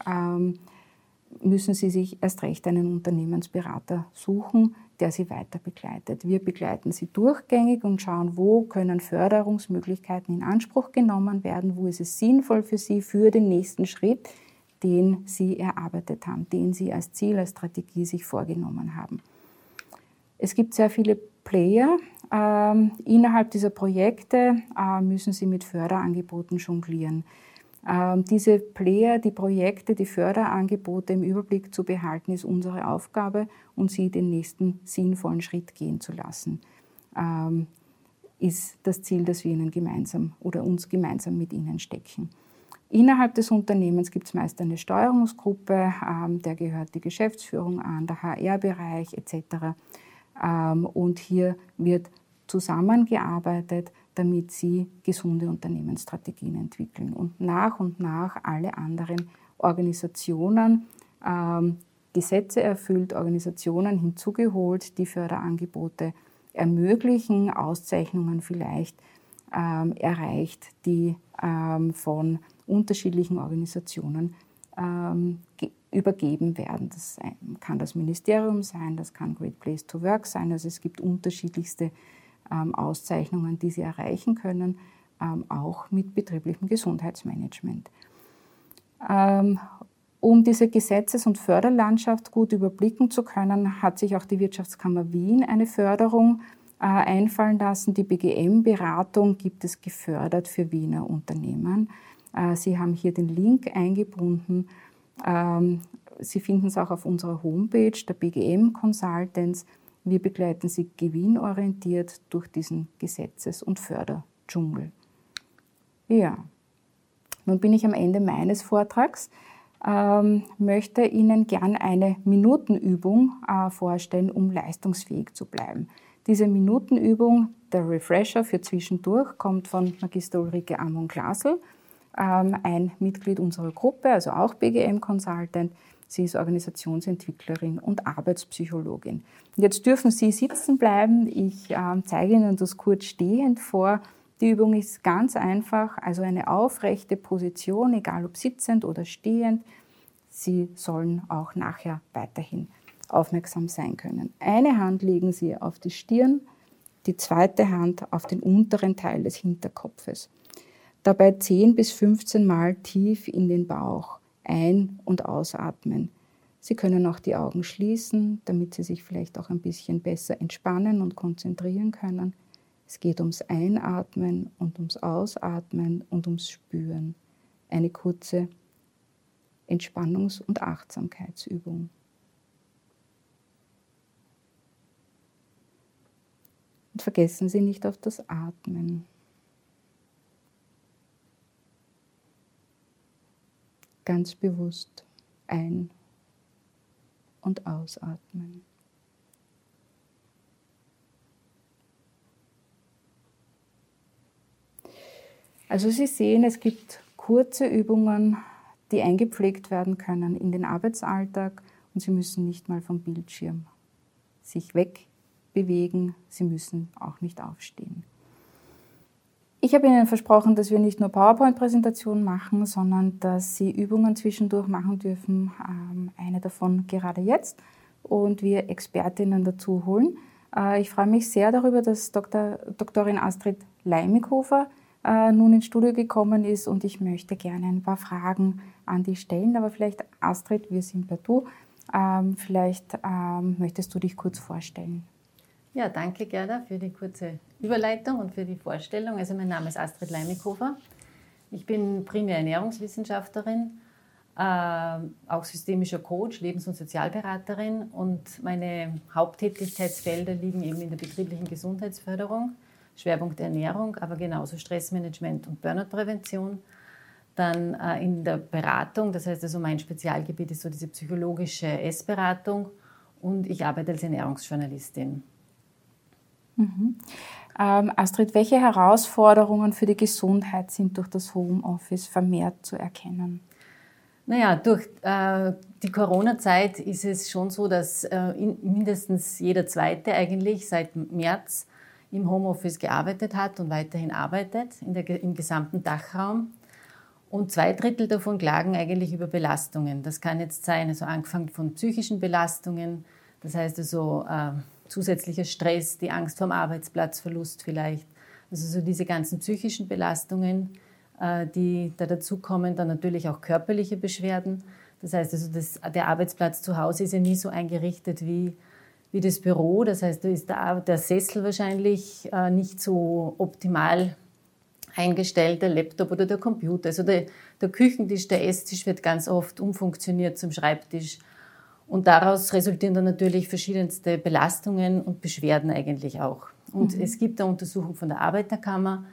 müssen Sie sich erst recht einen Unternehmensberater suchen, der Sie weiter begleitet. Wir begleiten Sie durchgängig und schauen, wo können Förderungsmöglichkeiten in Anspruch genommen werden, wo ist es sinnvoll für Sie für den nächsten Schritt, den Sie erarbeitet haben, den Sie als Ziel, als Strategie sich vorgenommen haben. Es gibt sehr viele Player. Ähm, innerhalb dieser Projekte äh, müssen Sie mit Förderangeboten jonglieren. Ähm, diese Player, die Projekte, die Förderangebote im Überblick zu behalten, ist unsere Aufgabe und sie den nächsten sinnvollen Schritt gehen zu lassen, ähm, ist das Ziel, das wir ihnen gemeinsam oder uns gemeinsam mit ihnen stecken. Innerhalb des Unternehmens gibt es meist eine Steuerungsgruppe, ähm, der gehört die Geschäftsführung an, der HR-Bereich etc. Und hier wird zusammengearbeitet, damit sie gesunde Unternehmensstrategien entwickeln und nach und nach alle anderen Organisationen ähm, Gesetze erfüllt, Organisationen hinzugeholt, die Förderangebote ermöglichen, Auszeichnungen vielleicht ähm, erreicht, die ähm, von unterschiedlichen Organisationen ähm, übergeben werden. Das kann das Ministerium sein, das kann Great Place to Work sein. Also es gibt unterschiedlichste ähm, Auszeichnungen, die sie erreichen können, ähm, auch mit betrieblichem Gesundheitsmanagement. Ähm, um diese Gesetzes- und Förderlandschaft gut überblicken zu können, hat sich auch die Wirtschaftskammer Wien eine Förderung äh, einfallen lassen. Die BGM-Beratung gibt es gefördert für Wiener Unternehmen. Äh, sie haben hier den Link eingebunden. Sie finden es auch auf unserer Homepage der BGM Consultants. Wir begleiten sie gewinnorientiert durch diesen Gesetzes- und Förderdschungel. Ja, nun bin ich am Ende meines Vortrags, ähm, möchte Ihnen gern eine Minutenübung äh, vorstellen, um leistungsfähig zu bleiben. Diese Minutenübung, der Refresher für zwischendurch, kommt von Magister Ulrike Amon-Glasel, ähm, ein Mitglied unserer Gruppe, also auch BGM-Consultant, Sie ist Organisationsentwicklerin und Arbeitspsychologin. Jetzt dürfen Sie sitzen bleiben. Ich äh, zeige Ihnen das kurz stehend vor. Die Übung ist ganz einfach, also eine aufrechte Position, egal ob sitzend oder stehend. Sie sollen auch nachher weiterhin aufmerksam sein können. Eine Hand legen Sie auf die Stirn, die zweite Hand auf den unteren Teil des Hinterkopfes. Dabei 10 bis 15 Mal tief in den Bauch ein- und ausatmen. Sie können auch die Augen schließen, damit Sie sich vielleicht auch ein bisschen besser entspannen und konzentrieren können. Es geht ums Einatmen und ums Ausatmen und ums Spüren. Eine kurze Entspannungs- und Achtsamkeitsübung. Und vergessen Sie nicht auf das Atmen. Ganz bewusst ein- und ausatmen. Also Sie sehen, es gibt kurze Übungen, die eingepflegt werden können in den Arbeitsalltag und Sie müssen nicht mal vom Bildschirm sich wegbewegen, Sie müssen auch nicht aufstehen. Ich habe Ihnen versprochen, dass wir nicht nur PowerPoint-Präsentationen machen, sondern dass Sie Übungen zwischendurch machen dürfen. Ähm, eine davon gerade jetzt und wir Expertinnen dazu holen. Äh, ich freue mich sehr darüber, dass Dr. Doktorin Astrid Leimighofer äh, nun ins Studio gekommen ist und ich möchte gerne ein paar Fragen an die stellen. Aber vielleicht, Astrid, wir sind bei du. Ähm, vielleicht ähm, möchtest du dich kurz vorstellen. Ja, danke Gerda für die kurze Überleitung und für die Vorstellung. Also mein Name ist Astrid Leimighofer. Ich bin primär Ernährungswissenschaftlerin äh, auch systemischer Coach, Lebens- und Sozialberaterin und meine Haupttätigkeitsfelder liegen eben in der betrieblichen Gesundheitsförderung, Schwerpunkt Ernährung, aber genauso Stressmanagement und Burnoutprävention. Dann äh, in der Beratung, das heißt also mein Spezialgebiet ist so diese psychologische Essberatung und ich arbeite als Ernährungsjournalistin. Mhm. Ähm, Astrid, welche Herausforderungen für die Gesundheit sind durch das Homeoffice vermehrt zu erkennen? Naja, durch äh, die Corona-Zeit ist es schon so, dass äh, in, mindestens jeder Zweite eigentlich seit März im Homeoffice gearbeitet hat und weiterhin arbeitet der, im gesamten Dachraum. Und zwei Drittel davon klagen eigentlich über Belastungen. Das kann jetzt sein, also angefangen von psychischen Belastungen, das heißt also äh, zusätzlicher Stress, die Angst vor dem Arbeitsplatzverlust vielleicht. Also so diese ganzen psychischen Belastungen äh, die da dazukommen, dann natürlich auch körperliche Beschwerden. Das heißt also, das, der Arbeitsplatz zu Hause ist ja nie so eingerichtet wie, wie das Büro. Das heißt, da ist der, der Sessel wahrscheinlich äh, nicht so optimal eingestellt, der Laptop oder der Computer. Also der, der Küchentisch, der Esstisch wird ganz oft umfunktioniert zum Schreibtisch. Und daraus resultieren dann natürlich verschiedenste Belastungen und Beschwerden eigentlich auch. Und mhm. es gibt eine Untersuchung von der Arbeiterkammer,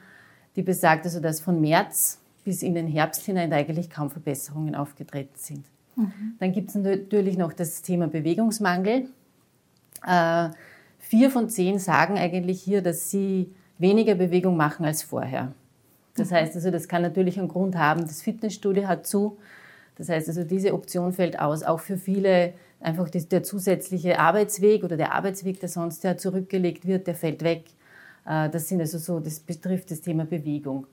die besagt also, dass von März bis in den Herbst hinein eigentlich kaum Verbesserungen aufgetreten sind. Mhm. Dann gibt es natürlich noch das Thema Bewegungsmangel. Äh, vier von zehn sagen eigentlich hier, dass sie weniger Bewegung machen als vorher. Das mhm. heißt also, das kann natürlich einen Grund haben. Das Fitnessstudio hat zu. Das heißt also, diese Option fällt aus. Auch für viele einfach der zusätzliche Arbeitsweg oder der Arbeitsweg, der sonst ja zurückgelegt wird, der fällt weg. Äh, das sind also so, das betrifft das Thema Bewegung.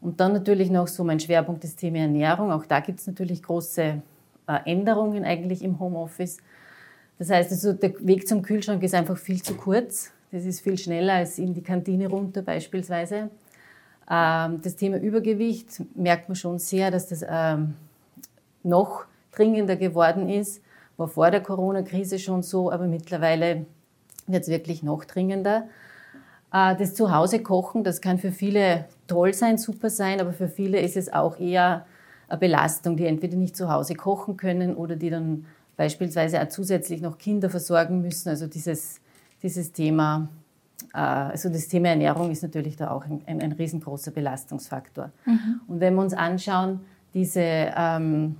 Und dann natürlich noch so mein Schwerpunkt das Thema Ernährung. Auch da gibt es natürlich große äh, Änderungen eigentlich im Homeoffice. Das heißt also, der Weg zum Kühlschrank ist einfach viel zu kurz. Das ist viel schneller als in die Kantine runter beispielsweise. Ähm, das Thema Übergewicht merkt man schon sehr, dass das ähm, noch dringender geworden ist. War vor der Corona-Krise schon so, aber mittlerweile wird es wirklich noch dringender. Äh, das Zuhause kochen, das kann für viele toll sein, super sein, aber für viele ist es auch eher eine Belastung, die entweder nicht zu Hause kochen können oder die dann beispielsweise auch zusätzlich noch Kinder versorgen müssen. Also dieses, dieses Thema, äh, also das Thema Ernährung ist natürlich da auch ein, ein, ein riesengroßer Belastungsfaktor. Mhm. Und wenn wir uns anschauen, diese, ähm,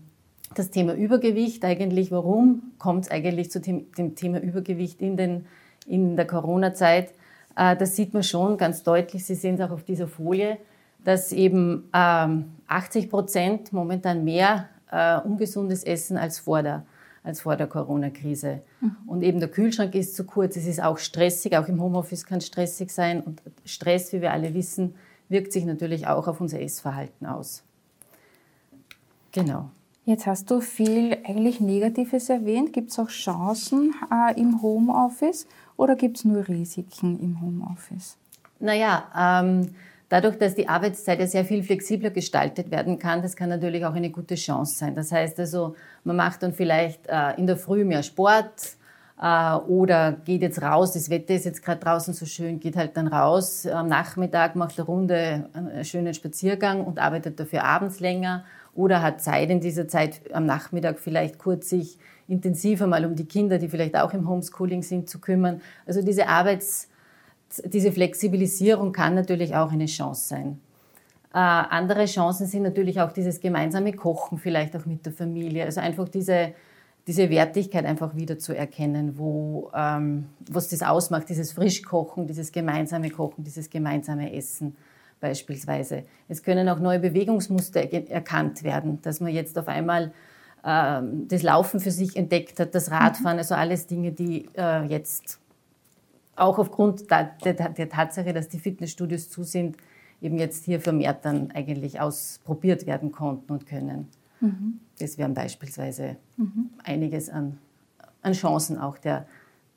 das Thema Übergewicht eigentlich, warum kommt es eigentlich zu dem, dem Thema Übergewicht in, den, in der Corona-Zeit? Äh, das sieht man schon ganz deutlich. Sie sehen es auch auf dieser Folie, dass eben 80 ähm, Prozent momentan mehr äh, ungesundes Essen als vor der, als vor der Corona-Krise. Mhm. Und eben der Kühlschrank ist zu kurz. Es ist auch stressig. Auch im Homeoffice kann es stressig sein. Und Stress, wie wir alle wissen, wirkt sich natürlich auch auf unser Essverhalten aus. Genau. Jetzt hast du viel eigentlich Negatives erwähnt. Gibt es auch Chancen äh, im Homeoffice oder gibt es nur Risiken im Homeoffice? Naja, ähm, dadurch, dass die Arbeitszeit ja sehr viel flexibler gestaltet werden kann, das kann natürlich auch eine gute Chance sein. Das heißt also, man macht dann vielleicht äh, in der Früh mehr Sport äh, oder geht jetzt raus, das Wetter ist jetzt gerade draußen so schön, geht halt dann raus am Nachmittag, macht eine Runde, einen schönen Spaziergang und arbeitet dafür abends länger oder hat Zeit in dieser Zeit am Nachmittag vielleicht kurz sich intensiver mal um die Kinder, die vielleicht auch im Homeschooling sind, zu kümmern. Also diese Arbeits, diese Flexibilisierung kann natürlich auch eine Chance sein. Äh, andere Chancen sind natürlich auch dieses gemeinsame Kochen, vielleicht auch mit der Familie. Also einfach diese, diese Wertigkeit einfach wieder zu erkennen, wo, ähm, was das ausmacht, dieses Frischkochen, dieses gemeinsame Kochen, dieses gemeinsame Essen beispielsweise. Es können auch neue Bewegungsmuster erkannt werden, dass man jetzt auf einmal äh, das Laufen für sich entdeckt hat, das Radfahren, mhm. also alles Dinge, die äh, jetzt auch aufgrund der, der, der, Tatsache, dass die Fitnessstudios zu sind, eben jetzt hier vermehrt dann eigentlich ausprobiert werden konnten und können. Mhm. Das wären beispielsweise mhm. einiges an, an Chancen auch der,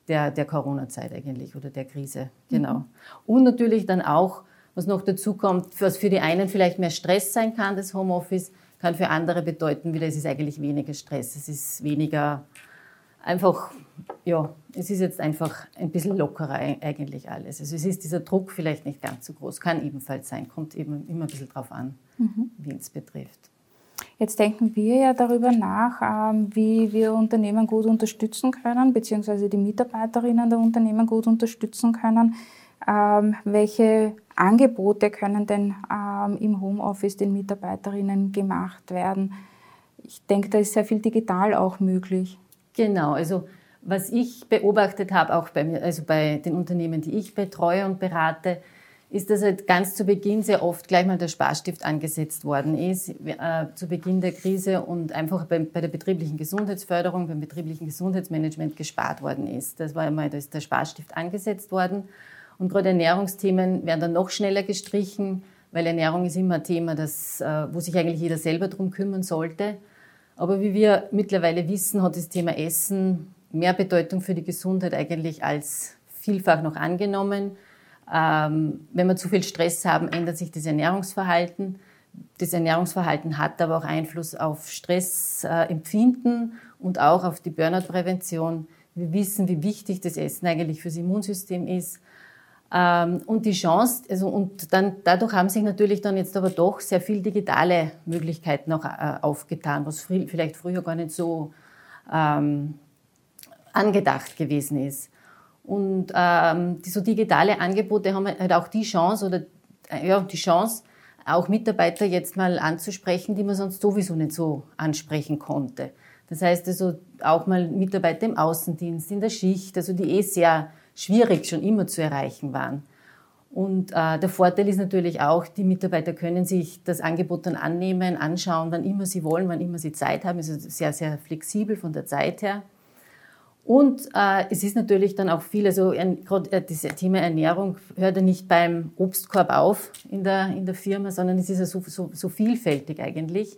der, der Corona-Zeit eigentlich oder der Krise. Genau. Mhm. Und natürlich dann auch, was noch dazu kommt, was für die einen vielleicht mehr Stress sein kann, das Homeoffice, kann für andere bedeuten wieder, es ist eigentlich weniger Stress, es ist weniger einfach, ja, es ist jetzt einfach ein bisschen lockerer eigentlich alles. Also es ist dieser Druck vielleicht nicht ganz so groß, kann ebenfalls sein, kommt eben immer ein bisschen drauf an, mhm. wie es betrifft. Jetzt denken wir ja darüber nach, ähm, wie wir Unternehmen gut unterstützen können, beziehungsweise die Mitarbeiterinnen der Unternehmen gut unterstützen können. Ähm, welche Angebote können denn ähm, im Homeoffice den Mitarbeiterinnen gemacht werden? Ich denke, da ist sehr viel digital auch möglich. Genau, also was ich beobachtet habe, auch bei mir, also bei den Unternehmen, die ich betreue und berate, ist, dass halt ganz zu Beginn sehr oft gleich mal der Sparstift angesetzt worden ist, äh, zu Beginn der Krise und einfach bei, bei, der betrieblichen Gesundheitsförderung, beim betrieblichen Gesundheitsmanagement gespart worden ist. Das war einmal da ist der Sparstift angesetzt worden. Und gerade Ernährungsthemen werden dann noch schneller gestrichen, weil Ernährung ist immer ein Thema, das, äh, wo sich eigentlich jeder selber darum kümmern sollte. Aber wie wir mittlerweile wissen, hat das Thema Essen mehr Bedeutung für die Gesundheit eigentlich als vielfach noch angenommen. Ähm, wenn wir zu viel Stress haben, ändert sich das Ernährungsverhalten. Das Ernährungsverhalten hat aber auch Einfluss auf Stressempfinden und auch auf die Burnout-Prävention. Wir wissen, wie wichtig das Essen eigentlich fürs Immunsystem ist. Ähm, und die Chance, also und dann dadurch haben sich natürlich dann jetzt aber doch sehr viel digitale Möglichkeiten auch äh, aufgetan, was vielleicht früher gar nicht so ähm, angedacht gewesen ist. Und ähm, die so digitale Angebote haben halt auch die Chance oder äh, ja, die Chance, auch Mitarbeiter jetzt mal anzusprechen, die man sonst sowieso nicht so ansprechen konnte. Das heißt also auch mal Mitarbeiter im Außendienst, in der Schicht, also die eh sehr schwierig schon immer zu erreichen waren. Und äh, der Vorteil ist natürlich auch, die Mitarbeiter können sich das Angebot dann annehmen, anschauen, wann immer sie wollen, wann immer sie Zeit haben. Es ist sehr, sehr flexibel von der Zeit her. Und äh, es ist natürlich dann auch viel, also gerade äh, das Thema Ernährung hört ja nicht beim Obstkorb auf in der, in der Firma, sondern es ist ja so, so, so vielfältig eigentlich.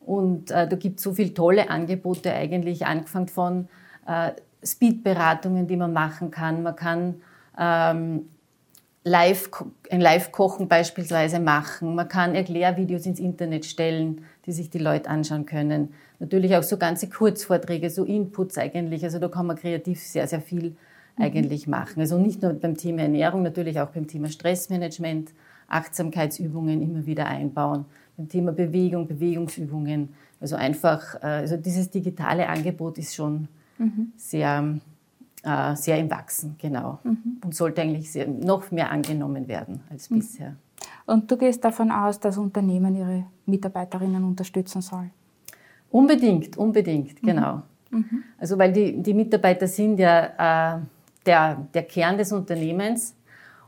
Und äh, da gibt es so viele tolle Angebote eigentlich, angefangen von äh, Speedberatungen, die man machen kann. Man kann ähm, live, ein Live-Kochen beispielsweise machen. Man kann Erklärvideos ins Internet stellen, die sich die Leute anschauen können. Natürlich auch so ganze Kurzvorträge, so Inputs eigentlich. Also da kann man kreativ sehr, sehr viel mhm. eigentlich machen. Also nicht nur beim Thema Ernährung, natürlich auch beim Thema Stressmanagement, Achtsamkeitsübungen immer wieder einbauen, beim Thema Bewegung, Bewegungsübungen. Also einfach, äh, also dieses digitale Angebot ist schon mhm. sehr äh, sehr im Wachsen, genau. Mhm. Und sollte eigentlich sehr, noch mehr angenommen werden als mhm. bisher. Und du gehst davon aus, dass Unternehmen ihre Mitarbeiterinnen unterstützen sollen? Unbedingt, unbedingt, mhm. genau. Mhm. Also weil die, die Mitarbeiter sind ja äh, der, der Kern des Unternehmens.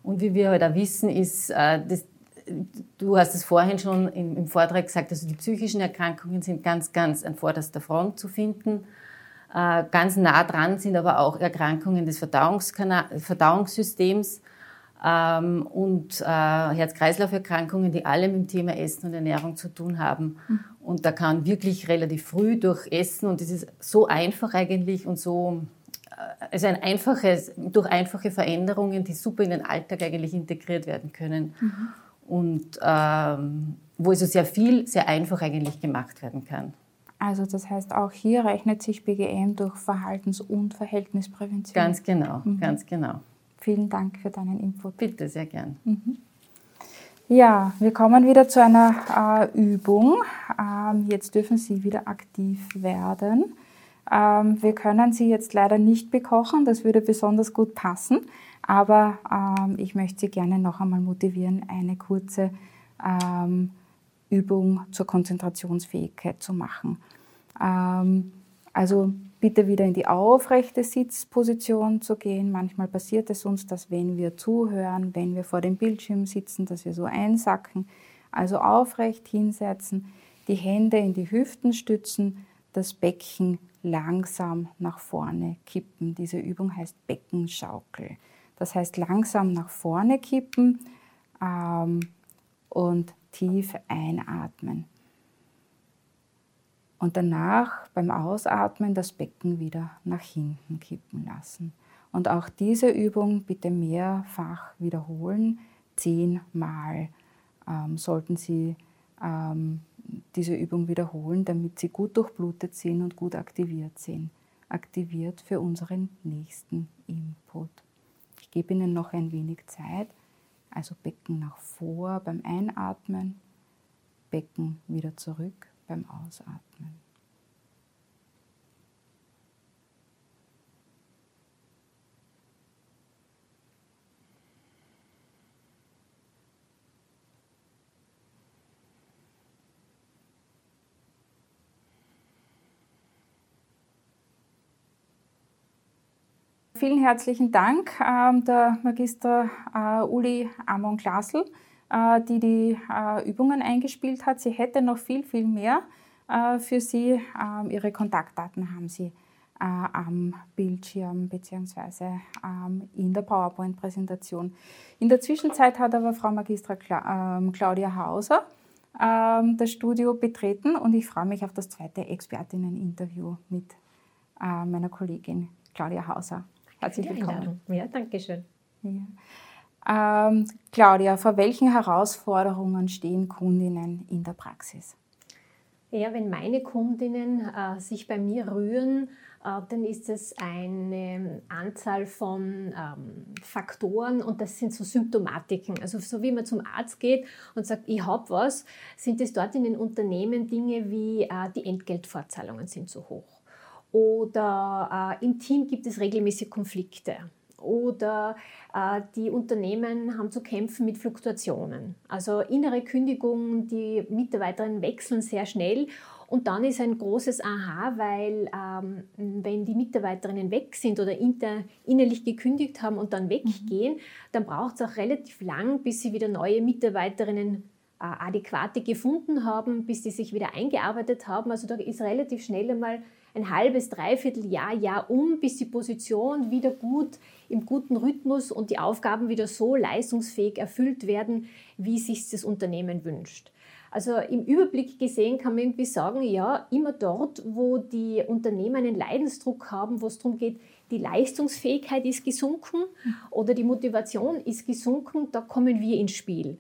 Und wie wir heute halt wissen, ist, äh, das, du hast es vorhin schon im, im Vortrag gesagt, also die psychischen Erkrankungen sind ganz, ganz an vorderster Front zu finden. Äh, ganz nah dran sind aber auch Erkrankungen des Verdauungssystems ähm, und äh, Herz-Kreislauf-Erkrankungen, die alle mit dem Thema Essen und Ernährung zu tun haben. Mhm. Und da kann wirklich relativ früh durch Essen, und es ist so einfach eigentlich und so, äh, also ein einfaches, durch einfache Veränderungen, die super in den Alltag eigentlich integriert werden können. Mhm. Und ähm, wo also sehr viel, sehr einfach eigentlich gemacht werden kann. Also das heißt, auch hier rechnet sich BGM durch Verhaltens- und Verhältnisprävention. Ganz genau, mhm. ganz genau. Vielen Dank für deinen Input. Bitte, sehr gern. Mhm. Ja, wir kommen wieder zu einer äh, Übung. Ähm, jetzt dürfen Sie wieder aktiv werden. Ähm, wir können Sie jetzt leider nicht bekochen, das würde besonders gut passen, aber ähm, ich möchte Sie gerne noch einmal motivieren, eine kurze ähm, Übung zur Konzentrationsfähigkeit zu machen. Ähm, also bitte wieder in die aufrechte Sitzposition zu gehen. Manchmal passiert es uns, dass wenn wir zuhören, wenn wir vor dem Bildschirm sitzen, dass wir so einsacken. Also aufrecht hinsetzen, die Hände in die Hüften stützen, das Becken langsam nach vorne kippen. Diese Übung heißt Beckenschaukel. Das heißt langsam nach vorne kippen ähm, und tief einatmen. Und danach beim Ausatmen das Becken wieder nach hinten kippen lassen. Und auch diese Übung bitte mehrfach wiederholen. Zehnmal ähm, sollten Sie ähm, diese Übung wiederholen, damit sie gut durchblutet sind und gut aktiviert sind. Aktiviert für unseren nächsten Input. Ich gebe Ihnen noch ein wenig Zeit. Also Becken nach vor beim Einatmen, Becken wieder zurück beim Ausatmen. Vielen herzlichen Dank ähm, der Magister äh, Uli Amon Glasl, äh, die die äh, Übungen eingespielt hat. Sie hätte noch viel, viel mehr für Sie. Ähm, ihre Kontaktdaten haben Sie am Bildschirm bzw. Ähm, in der PowerPoint-Präsentation. In der Zwischenzeit hat aber Frau Magistra Cla Claudia Hauser das Studio betreten und ich freue mich auf das zweite Expertinnen-Interview mit meiner Kollegin Claudia Hauser. Herzlich willkommen. Ja, danke schön. Ja. Ähm, Claudia, vor welchen Herausforderungen stehen Kundinnen in der Praxis? Ja, wenn meine Kundinnen äh, sich bei mir rühren, äh, dann ist es eine Anzahl von ähm, Faktoren und das sind so Symptomatiken. Also so wie man zum Arzt geht und sagt, ich habe was, sind es dort in den Unternehmen Dinge wie äh, die Entgeltfortzahlungen sind zu hoch oder äh, im Team gibt es regelmäßig Konflikte oder äh, die Unternehmen haben zu kämpfen mit Fluktuationen. Also innere Kündigungen, die Mitarbeiterinnen wechseln sehr schnell und dann ist ein großes Aha, weil ähm, wenn die Mitarbeiterinnen weg sind oder inter, innerlich gekündigt haben und dann weggehen, mhm. dann braucht es auch relativ lang, bis sie wieder neue Mitarbeiterinnen äh, adäquate gefunden haben, bis die sich wieder eingearbeitet haben. Also da ist relativ schnell einmal ein halbes, dreiviertel Jahr, Jahr um, bis die Position wieder gut im guten Rhythmus und die Aufgaben wieder so leistungsfähig erfüllt werden, wie sich das Unternehmen wünscht. Also im Überblick gesehen kann man irgendwie sagen, ja, immer dort, wo die Unternehmen einen Leidensdruck haben, wo es darum geht, die Leistungsfähigkeit ist gesunken mhm. oder die Motivation ist gesunken, da kommen wir ins Spiel.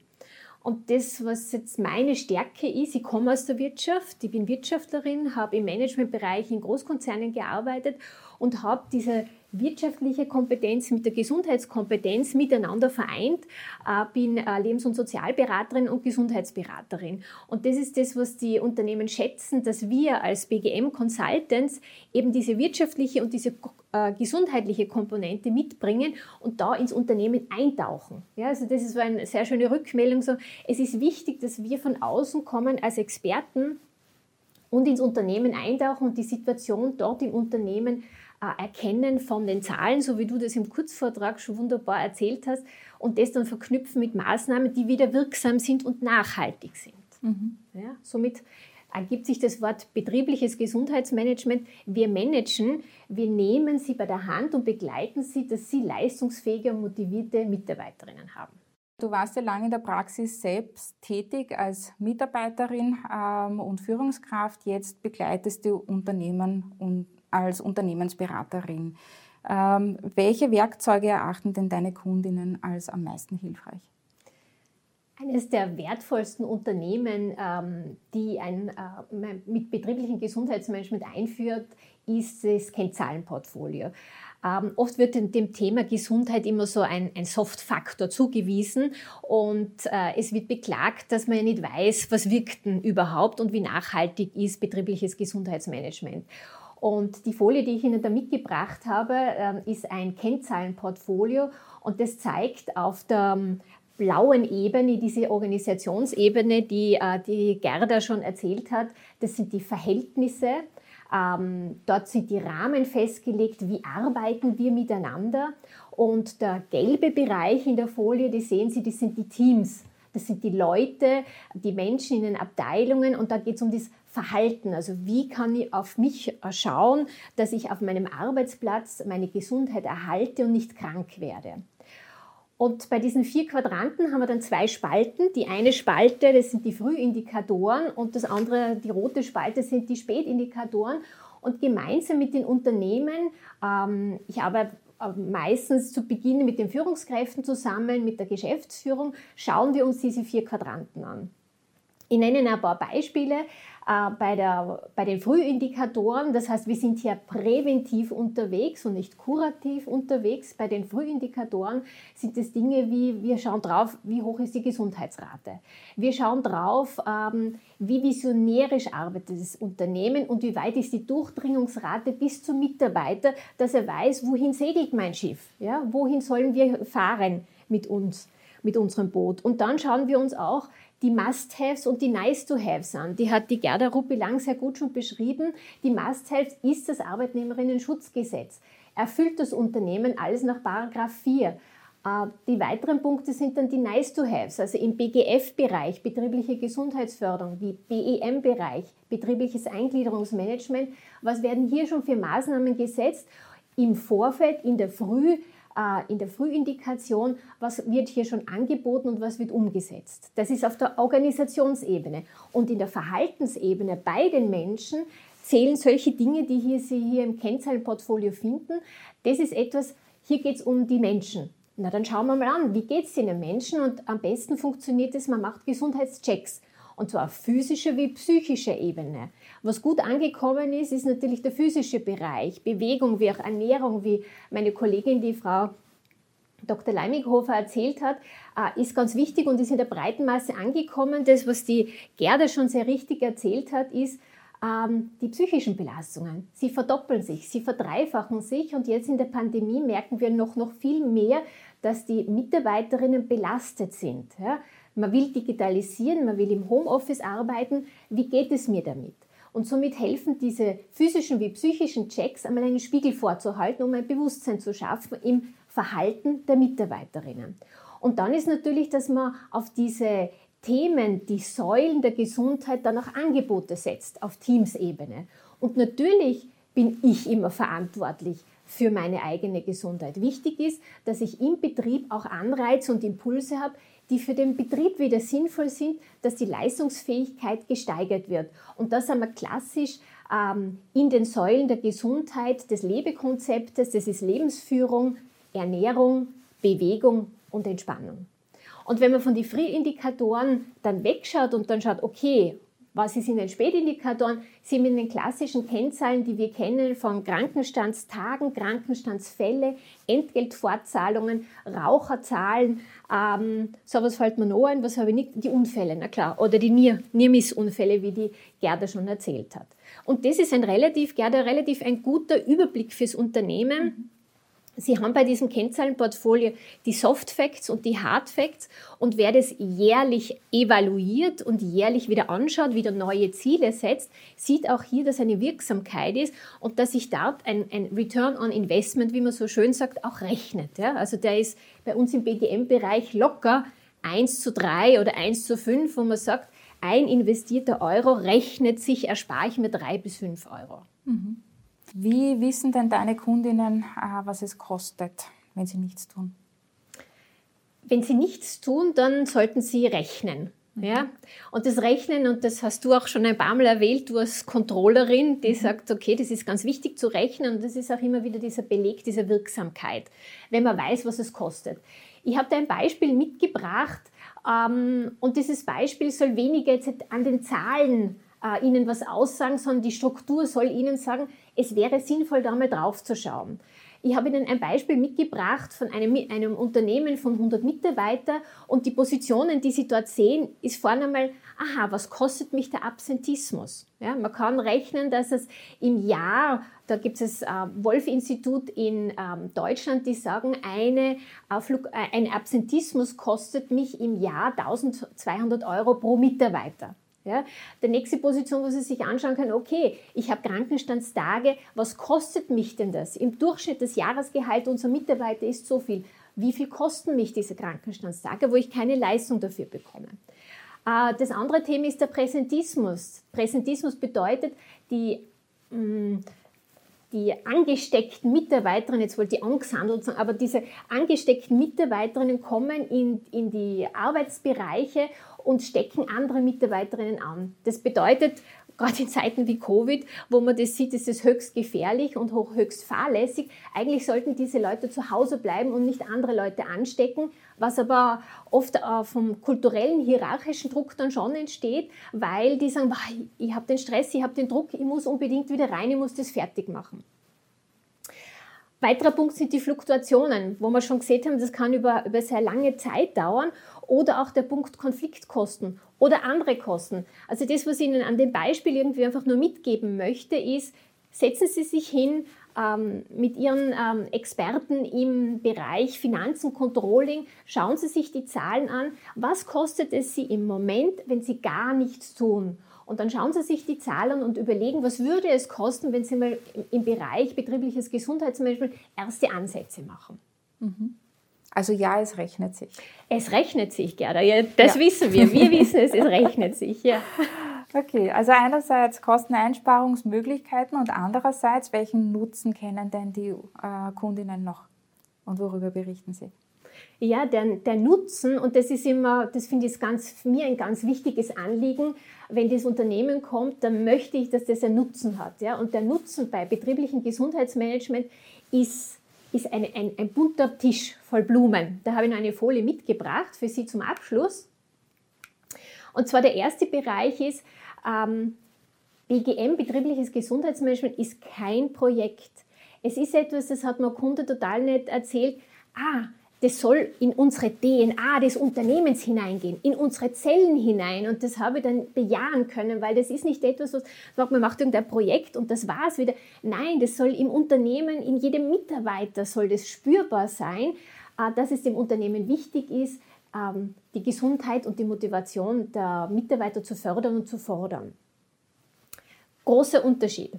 Und das, was jetzt meine Stärke ist, ich komme aus der Wirtschaft, ich bin Wirtschaftlerin, habe im Managementbereich in Großkonzernen gearbeitet und habe diese wirtschaftliche Kompetenz mit der Gesundheitskompetenz miteinander vereint, äh, bin äh, Lebens- und Sozialberaterin und Gesundheitsberaterin. Und das ist das, was die Unternehmen schätzen, dass wir als BGM Consultants eben diese wirtschaftliche und diese äh, gesundheitliche Komponente mitbringen und da ins Unternehmen eintauchen. Ja, also das ist so eine sehr schöne Rückmeldung. So, es ist wichtig, dass wir von außen kommen als Experten und ins Unternehmen eintauchen und die Situation dort im Unternehmen erkennen von den Zahlen, so wie du das im Kurzvortrag schon wunderbar erzählt hast, und das dann verknüpfen mit Maßnahmen, die wieder wirksam sind und nachhaltig sind. Mhm. Ja, somit ergibt sich das Wort betriebliches Gesundheitsmanagement. Wir managen, wir nehmen sie bei der Hand und begleiten sie, dass sie leistungsfähige und motivierte Mitarbeiterinnen haben. Du warst ja lange in der Praxis selbst tätig als Mitarbeiterin ähm, und Führungskraft. Jetzt begleitest du Unternehmen und als Unternehmensberaterin. Ähm, welche Werkzeuge erachten denn deine Kundinnen als am meisten hilfreich? Eines der wertvollsten Unternehmen, ähm, die ein äh, mit betrieblichem Gesundheitsmanagement einführt, ist das Kennzahlenportfolio. Ähm, oft wird dem Thema Gesundheit immer so ein, ein Soft-Faktor zugewiesen und äh, es wird beklagt, dass man ja nicht weiß, was wirkt denn überhaupt und wie nachhaltig ist betriebliches Gesundheitsmanagement. Und die Folie, die ich Ihnen da mitgebracht habe, ähm, ist ein Kennzahlenportfolio und das zeigt auf der ähm, blauen Ebene, diese Organisationsebene, die äh, die Gerda schon erzählt hat, das sind die Verhältnisse. Ähm, dort sind die Rahmen festgelegt, wie arbeiten wir miteinander. Und der gelbe Bereich in der Folie, die sehen Sie, das sind die Teams. Das sind die Leute, die Menschen in den Abteilungen und da geht es um das Verhalten. Also wie kann ich auf mich schauen, dass ich auf meinem Arbeitsplatz meine Gesundheit erhalte und nicht krank werde. Und bei diesen vier Quadranten haben wir dann zwei Spalten. Die eine Spalte, das sind die Frühindikatoren und das andere, die rote Spalte, sind die Spätindikatoren. Und gemeinsam mit den Unternehmen, ähm, ich arbeite äh, meistens zu Beginn mit den Führungskräften zusammen, mit der Geschäftsführung, schauen wir uns diese vier Quadranten an. Ich nenne ein paar Beispiele äh, bei, der, bei den Frühindikatoren. Das heißt, wir sind hier präventiv unterwegs und nicht kurativ unterwegs. Bei den Frühindikatoren sind es Dinge wie, wir schauen drauf, wie hoch ist die Gesundheitsrate. Wir schauen drauf, ähm, wie visionärisch arbeitet das Unternehmen und wie weit ist die Durchdringungsrate bis zum Mitarbeiter, dass er weiß, wohin segelt mein Schiff, ja? wohin sollen wir fahren mit uns mit unserem Boot. Und dann schauen wir uns auch die Must-Haves und die Nice-to-Haves an. Die hat die Gerda Ruppi-Lang sehr gut schon beschrieben. Die Must-Haves ist das Arbeitnehmerinnen-Schutzgesetz. Erfüllt das Unternehmen alles nach Paragraph 4. Äh, die weiteren Punkte sind dann die Nice-to-Haves, also im BGF-Bereich, betriebliche Gesundheitsförderung, wie BEM-Bereich, betriebliches Eingliederungsmanagement. Was werden hier schon für Maßnahmen gesetzt? Im Vorfeld, in der Früh, in der Frühindikation, was wird hier schon angeboten und was wird umgesetzt. Das ist auf der Organisationsebene. Und in der Verhaltensebene bei den Menschen zählen solche Dinge, die hier, Sie hier im Kennzahlenportfolio finden. Das ist etwas, hier geht es um die Menschen. Na, dann schauen wir mal an, wie geht es den Menschen? Und am besten funktioniert es, man macht Gesundheitschecks. Und zwar auf physischer wie psychischer Ebene. Was gut angekommen ist, ist natürlich der physische Bereich, Bewegung wie auch Ernährung, wie meine Kollegin, die Frau Dr. Leimighofer erzählt hat, äh, ist ganz wichtig und ist in der breiten Masse angekommen. Das, was die Gerda schon sehr richtig erzählt hat, ist, ähm, die psychischen Belastungen. Sie verdoppeln sich, sie verdreifachen sich und jetzt in der Pandemie merken wir noch, noch viel mehr, dass die Mitarbeiterinnen belastet sind. Man will digitalisieren, man will im Homeoffice arbeiten. Wie geht es mir damit? Und somit helfen diese physischen wie psychischen Checks, einmal einen Spiegel vorzuhalten, um ein Bewusstsein zu schaffen im Verhalten der Mitarbeiterinnen. Und dann ist natürlich, dass man auf diese Themen, die Säulen der Gesundheit dann auch Angebote setzt auf Teamsebene. Und natürlich bin ich immer verantwortlich für meine eigene Gesundheit. Wichtig ist, dass ich im Betrieb auch Anreize und Impulse habe, die für den Betrieb wieder sinnvoll sind, dass die Leistungsfähigkeit gesteigert wird. Und das haben wir klassisch ähm, in den Säulen der Gesundheit, des Lebekonzeptes, das ist Lebensführung, Ernährung, Bewegung und Entspannung. Und wenn man von den Frühindikatoren dann wegschaut und dann schaut, okay, was ist in den Spätindikatoren? Sind in den klassischen Kennzahlen, die wir kennen, von Krankenstandstagen, Krankenstandsfälle, Entgeltfortzahlungen, Raucherzahlen, ähm, so was fällt mir noch ein, was habe ich nicht? Die Unfälle, na klar, oder die Niermissunfälle, wie die Gerda schon erzählt hat. Und das ist ein relativ, Gerda, relativ ein guter Überblick fürs Unternehmen. Mhm Sie haben bei diesem Kennzahlenportfolio die Soft Facts und die Hard Facts und wer das jährlich evaluiert und jährlich wieder anschaut, wieder neue Ziele setzt, sieht auch hier, dass eine Wirksamkeit ist und dass sich dort ein, ein Return on Investment, wie man so schön sagt, auch rechnet. Ja? Also der ist bei uns im BGM-Bereich locker 1 zu 3 oder 1 zu 5, wo man sagt, ein investierter Euro rechnet sich, erspare ich mir 3 bis 5 Euro. Mhm. Wie wissen denn deine Kundinnen, äh, was es kostet, wenn sie nichts tun? Wenn sie nichts tun, dann sollten sie rechnen. Mhm. Ja? Und das Rechnen, und das hast du auch schon ein paar Mal erwähnt, du als Controllerin, die mhm. sagt, okay, das ist ganz wichtig zu rechnen und das ist auch immer wieder dieser Beleg dieser Wirksamkeit, wenn man weiß, was es kostet. Ich habe da ein Beispiel mitgebracht ähm, und dieses Beispiel soll weniger jetzt an den Zahlen äh, Ihnen was aussagen, sondern die Struktur soll Ihnen sagen, es wäre sinnvoll, da mal drauf zu schauen. Ich habe Ihnen ein Beispiel mitgebracht von einem, einem Unternehmen von 100 Mitarbeitern und die Positionen, die Sie dort sehen, ist vorne einmal, aha, was kostet mich der Absentismus? Ja, man kann rechnen, dass es im Jahr, da gibt es das äh, Wolf-Institut in ähm, Deutschland, die sagen, eine, äh, Flug, äh, ein Absentismus kostet mich im Jahr 1200 Euro pro Mitarbeiter. Ja? Der nächste Position, wo Sie sich anschauen können, okay, ich habe Krankenstandstage, was kostet mich denn das? Im Durchschnitt das Jahresgehalt unserer Mitarbeiter ist so viel. Wie viel kosten mich diese Krankenstandstage, wo ich keine Leistung dafür bekomme? Äh, das andere Thema ist der Präsentismus. Präsentismus bedeutet, die mm, die angesteckten Mitarbeiterinnen, jetzt wollte ich angesammelt sagen, aber diese angesteckten Mitarbeiterinnen kommen in, in die Arbeitsbereiche und stecken andere Mitarbeiterinnen an. Das bedeutet, gerade in Zeiten wie Covid, wo man das sieht, ist es höchst gefährlich und höchst fahrlässig. Eigentlich sollten diese Leute zu Hause bleiben und nicht andere Leute anstecken, was aber oft vom kulturellen, hierarchischen Druck dann schon entsteht, weil die sagen, ich habe den Stress, ich habe den Druck, ich muss unbedingt wieder rein, ich muss das fertig machen. Weiterer Punkt sind die Fluktuationen, wo wir schon gesehen haben, das kann über, über sehr lange Zeit dauern oder auch der Punkt Konfliktkosten oder andere Kosten. Also das, was ich Ihnen an dem Beispiel irgendwie einfach nur mitgeben möchte, ist, setzen Sie sich hin ähm, mit Ihren ähm, Experten im Bereich Finanzen, Controlling, schauen Sie sich die Zahlen an. Was kostet es Sie im Moment, wenn Sie gar nichts tun? Und dann schauen Sie sich die Zahlen und überlegen, was würde es kosten, wenn Sie mal im Bereich betriebliches Gesundheitsmanagement erste Ansätze machen. Mhm. Also ja, es rechnet sich. Es rechnet sich, Gerda. Ja, das ja. wissen wir. Wir [laughs] wissen es, es rechnet sich. Ja. Okay, also einerseits Kosteneinsparungsmöglichkeiten und andererseits, welchen Nutzen kennen denn die äh, Kundinnen noch und worüber berichten sie? Ja, der, der Nutzen, und das ist immer, das finde ich ganz, mir ein ganz wichtiges Anliegen, wenn das Unternehmen kommt, dann möchte ich, dass das einen Nutzen hat. Ja? Und der Nutzen bei betrieblichem Gesundheitsmanagement ist, ist eine, ein, ein bunter Tisch voll Blumen. Da habe ich noch eine Folie mitgebracht für Sie zum Abschluss. Und zwar der erste Bereich ist, ähm, BGM, betriebliches Gesundheitsmanagement, ist kein Projekt. Es ist etwas, das hat mir Kunde total nett erzählt. Ah, das soll in unsere DNA des Unternehmens hineingehen, in unsere Zellen hinein. Und das habe ich dann bejahen können, weil das ist nicht etwas, was sagt, man macht irgendein Projekt und das war es wieder. Nein, das soll im Unternehmen, in jedem Mitarbeiter soll das spürbar sein, äh, dass es dem Unternehmen wichtig ist, ähm, die Gesundheit und die Motivation der Mitarbeiter zu fördern und zu fordern. Großer Unterschied.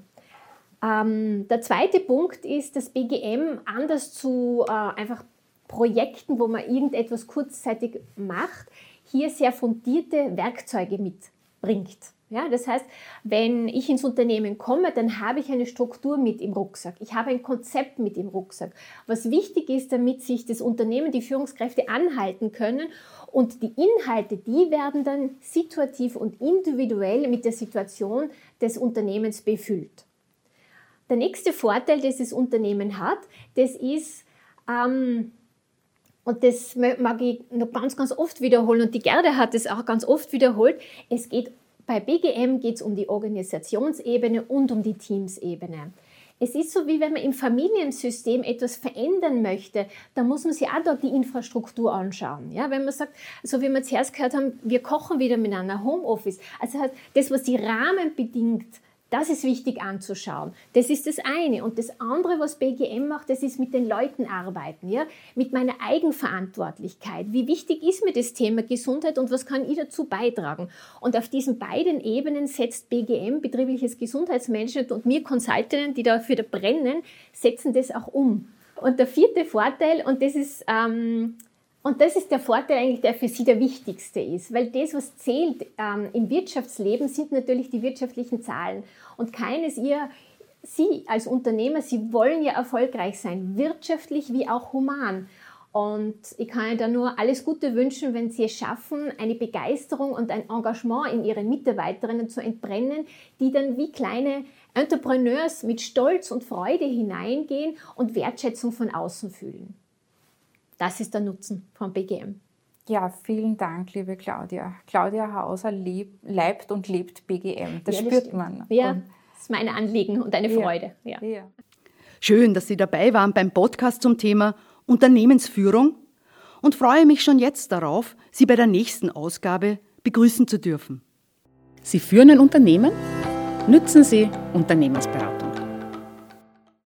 Ähm, der zweite Punkt ist, dass BGM anders zu äh, einfach Projekten, wo man irgendetwas kurzzeitig macht, hier sehr fundierte Werkzeuge mitbringt. Ja, das heißt, wenn ich ins Unternehmen komme, dann habe ich eine Struktur mit im Rucksack. Ich habe ein Konzept mit im Rucksack. Was wichtig ist, damit sich das Unternehmen, die Führungskräfte anhalten können und die Inhalte, die werden dann situativ und individuell mit der Situation des Unternehmens befüllt. Der nächste Vorteil, den das Unternehmen hat, das ist, ähm, und das mag ich noch ganz, ganz oft wiederholen und die Gerda hat es auch ganz oft wiederholt, es geht bei BGM geht es um die Organisationsebene und um die Teamsebene. Es ist so, wie wenn man im Familiensystem etwas verändern möchte, da muss man sich auch dort die Infrastruktur anschauen. Ja, wenn man sagt, so wie wir zuerst gehört haben, wir kochen wieder miteinander, Homeoffice. Also das, was die Rahmen bedingt, das ist wichtig anzuschauen. Das ist das eine. Und das andere, was BGM macht, das ist mit den Leuten arbeiten, ja? mit meiner Eigenverantwortlichkeit. Wie wichtig ist mir das Thema Gesundheit und was kann ich dazu beitragen? Und auf diesen beiden Ebenen setzt BGM, betriebliches Gesundheitsmanagement und mir Consultanten, die dafür da brennen, setzen das auch um. Und der vierte Vorteil, und das ist ähm, und das ist der Vorteil eigentlich, der für Sie der wichtigste ist, weil das, was zählt ähm, im Wirtschaftsleben, sind natürlich die wirtschaftlichen Zahlen. Und keines ihr, Sie als Unternehmer, Sie wollen ja erfolgreich sein, wirtschaftlich wie auch human. Und ich kann Ihnen da nur alles Gute wünschen, wenn Sie es schaffen, eine Begeisterung und ein Engagement in Ihre Mitarbeiterinnen zu entbrennen, die dann wie kleine Entrepreneurs mit Stolz und Freude hineingehen und Wertschätzung von außen fühlen. Das ist der Nutzen von BGM. Ja, vielen Dank, liebe Claudia. Claudia Hauser lebt, leibt und lebt BGM. Das, ja, das spürt man. Ja, das ist mein Anliegen und eine Freude. Ja. ja. Schön, dass Sie dabei waren beim Podcast zum Thema Unternehmensführung und freue mich schon jetzt darauf, Sie bei der nächsten Ausgabe begrüßen zu dürfen. Sie führen ein Unternehmen? Nützen Sie Unternehmensberatung.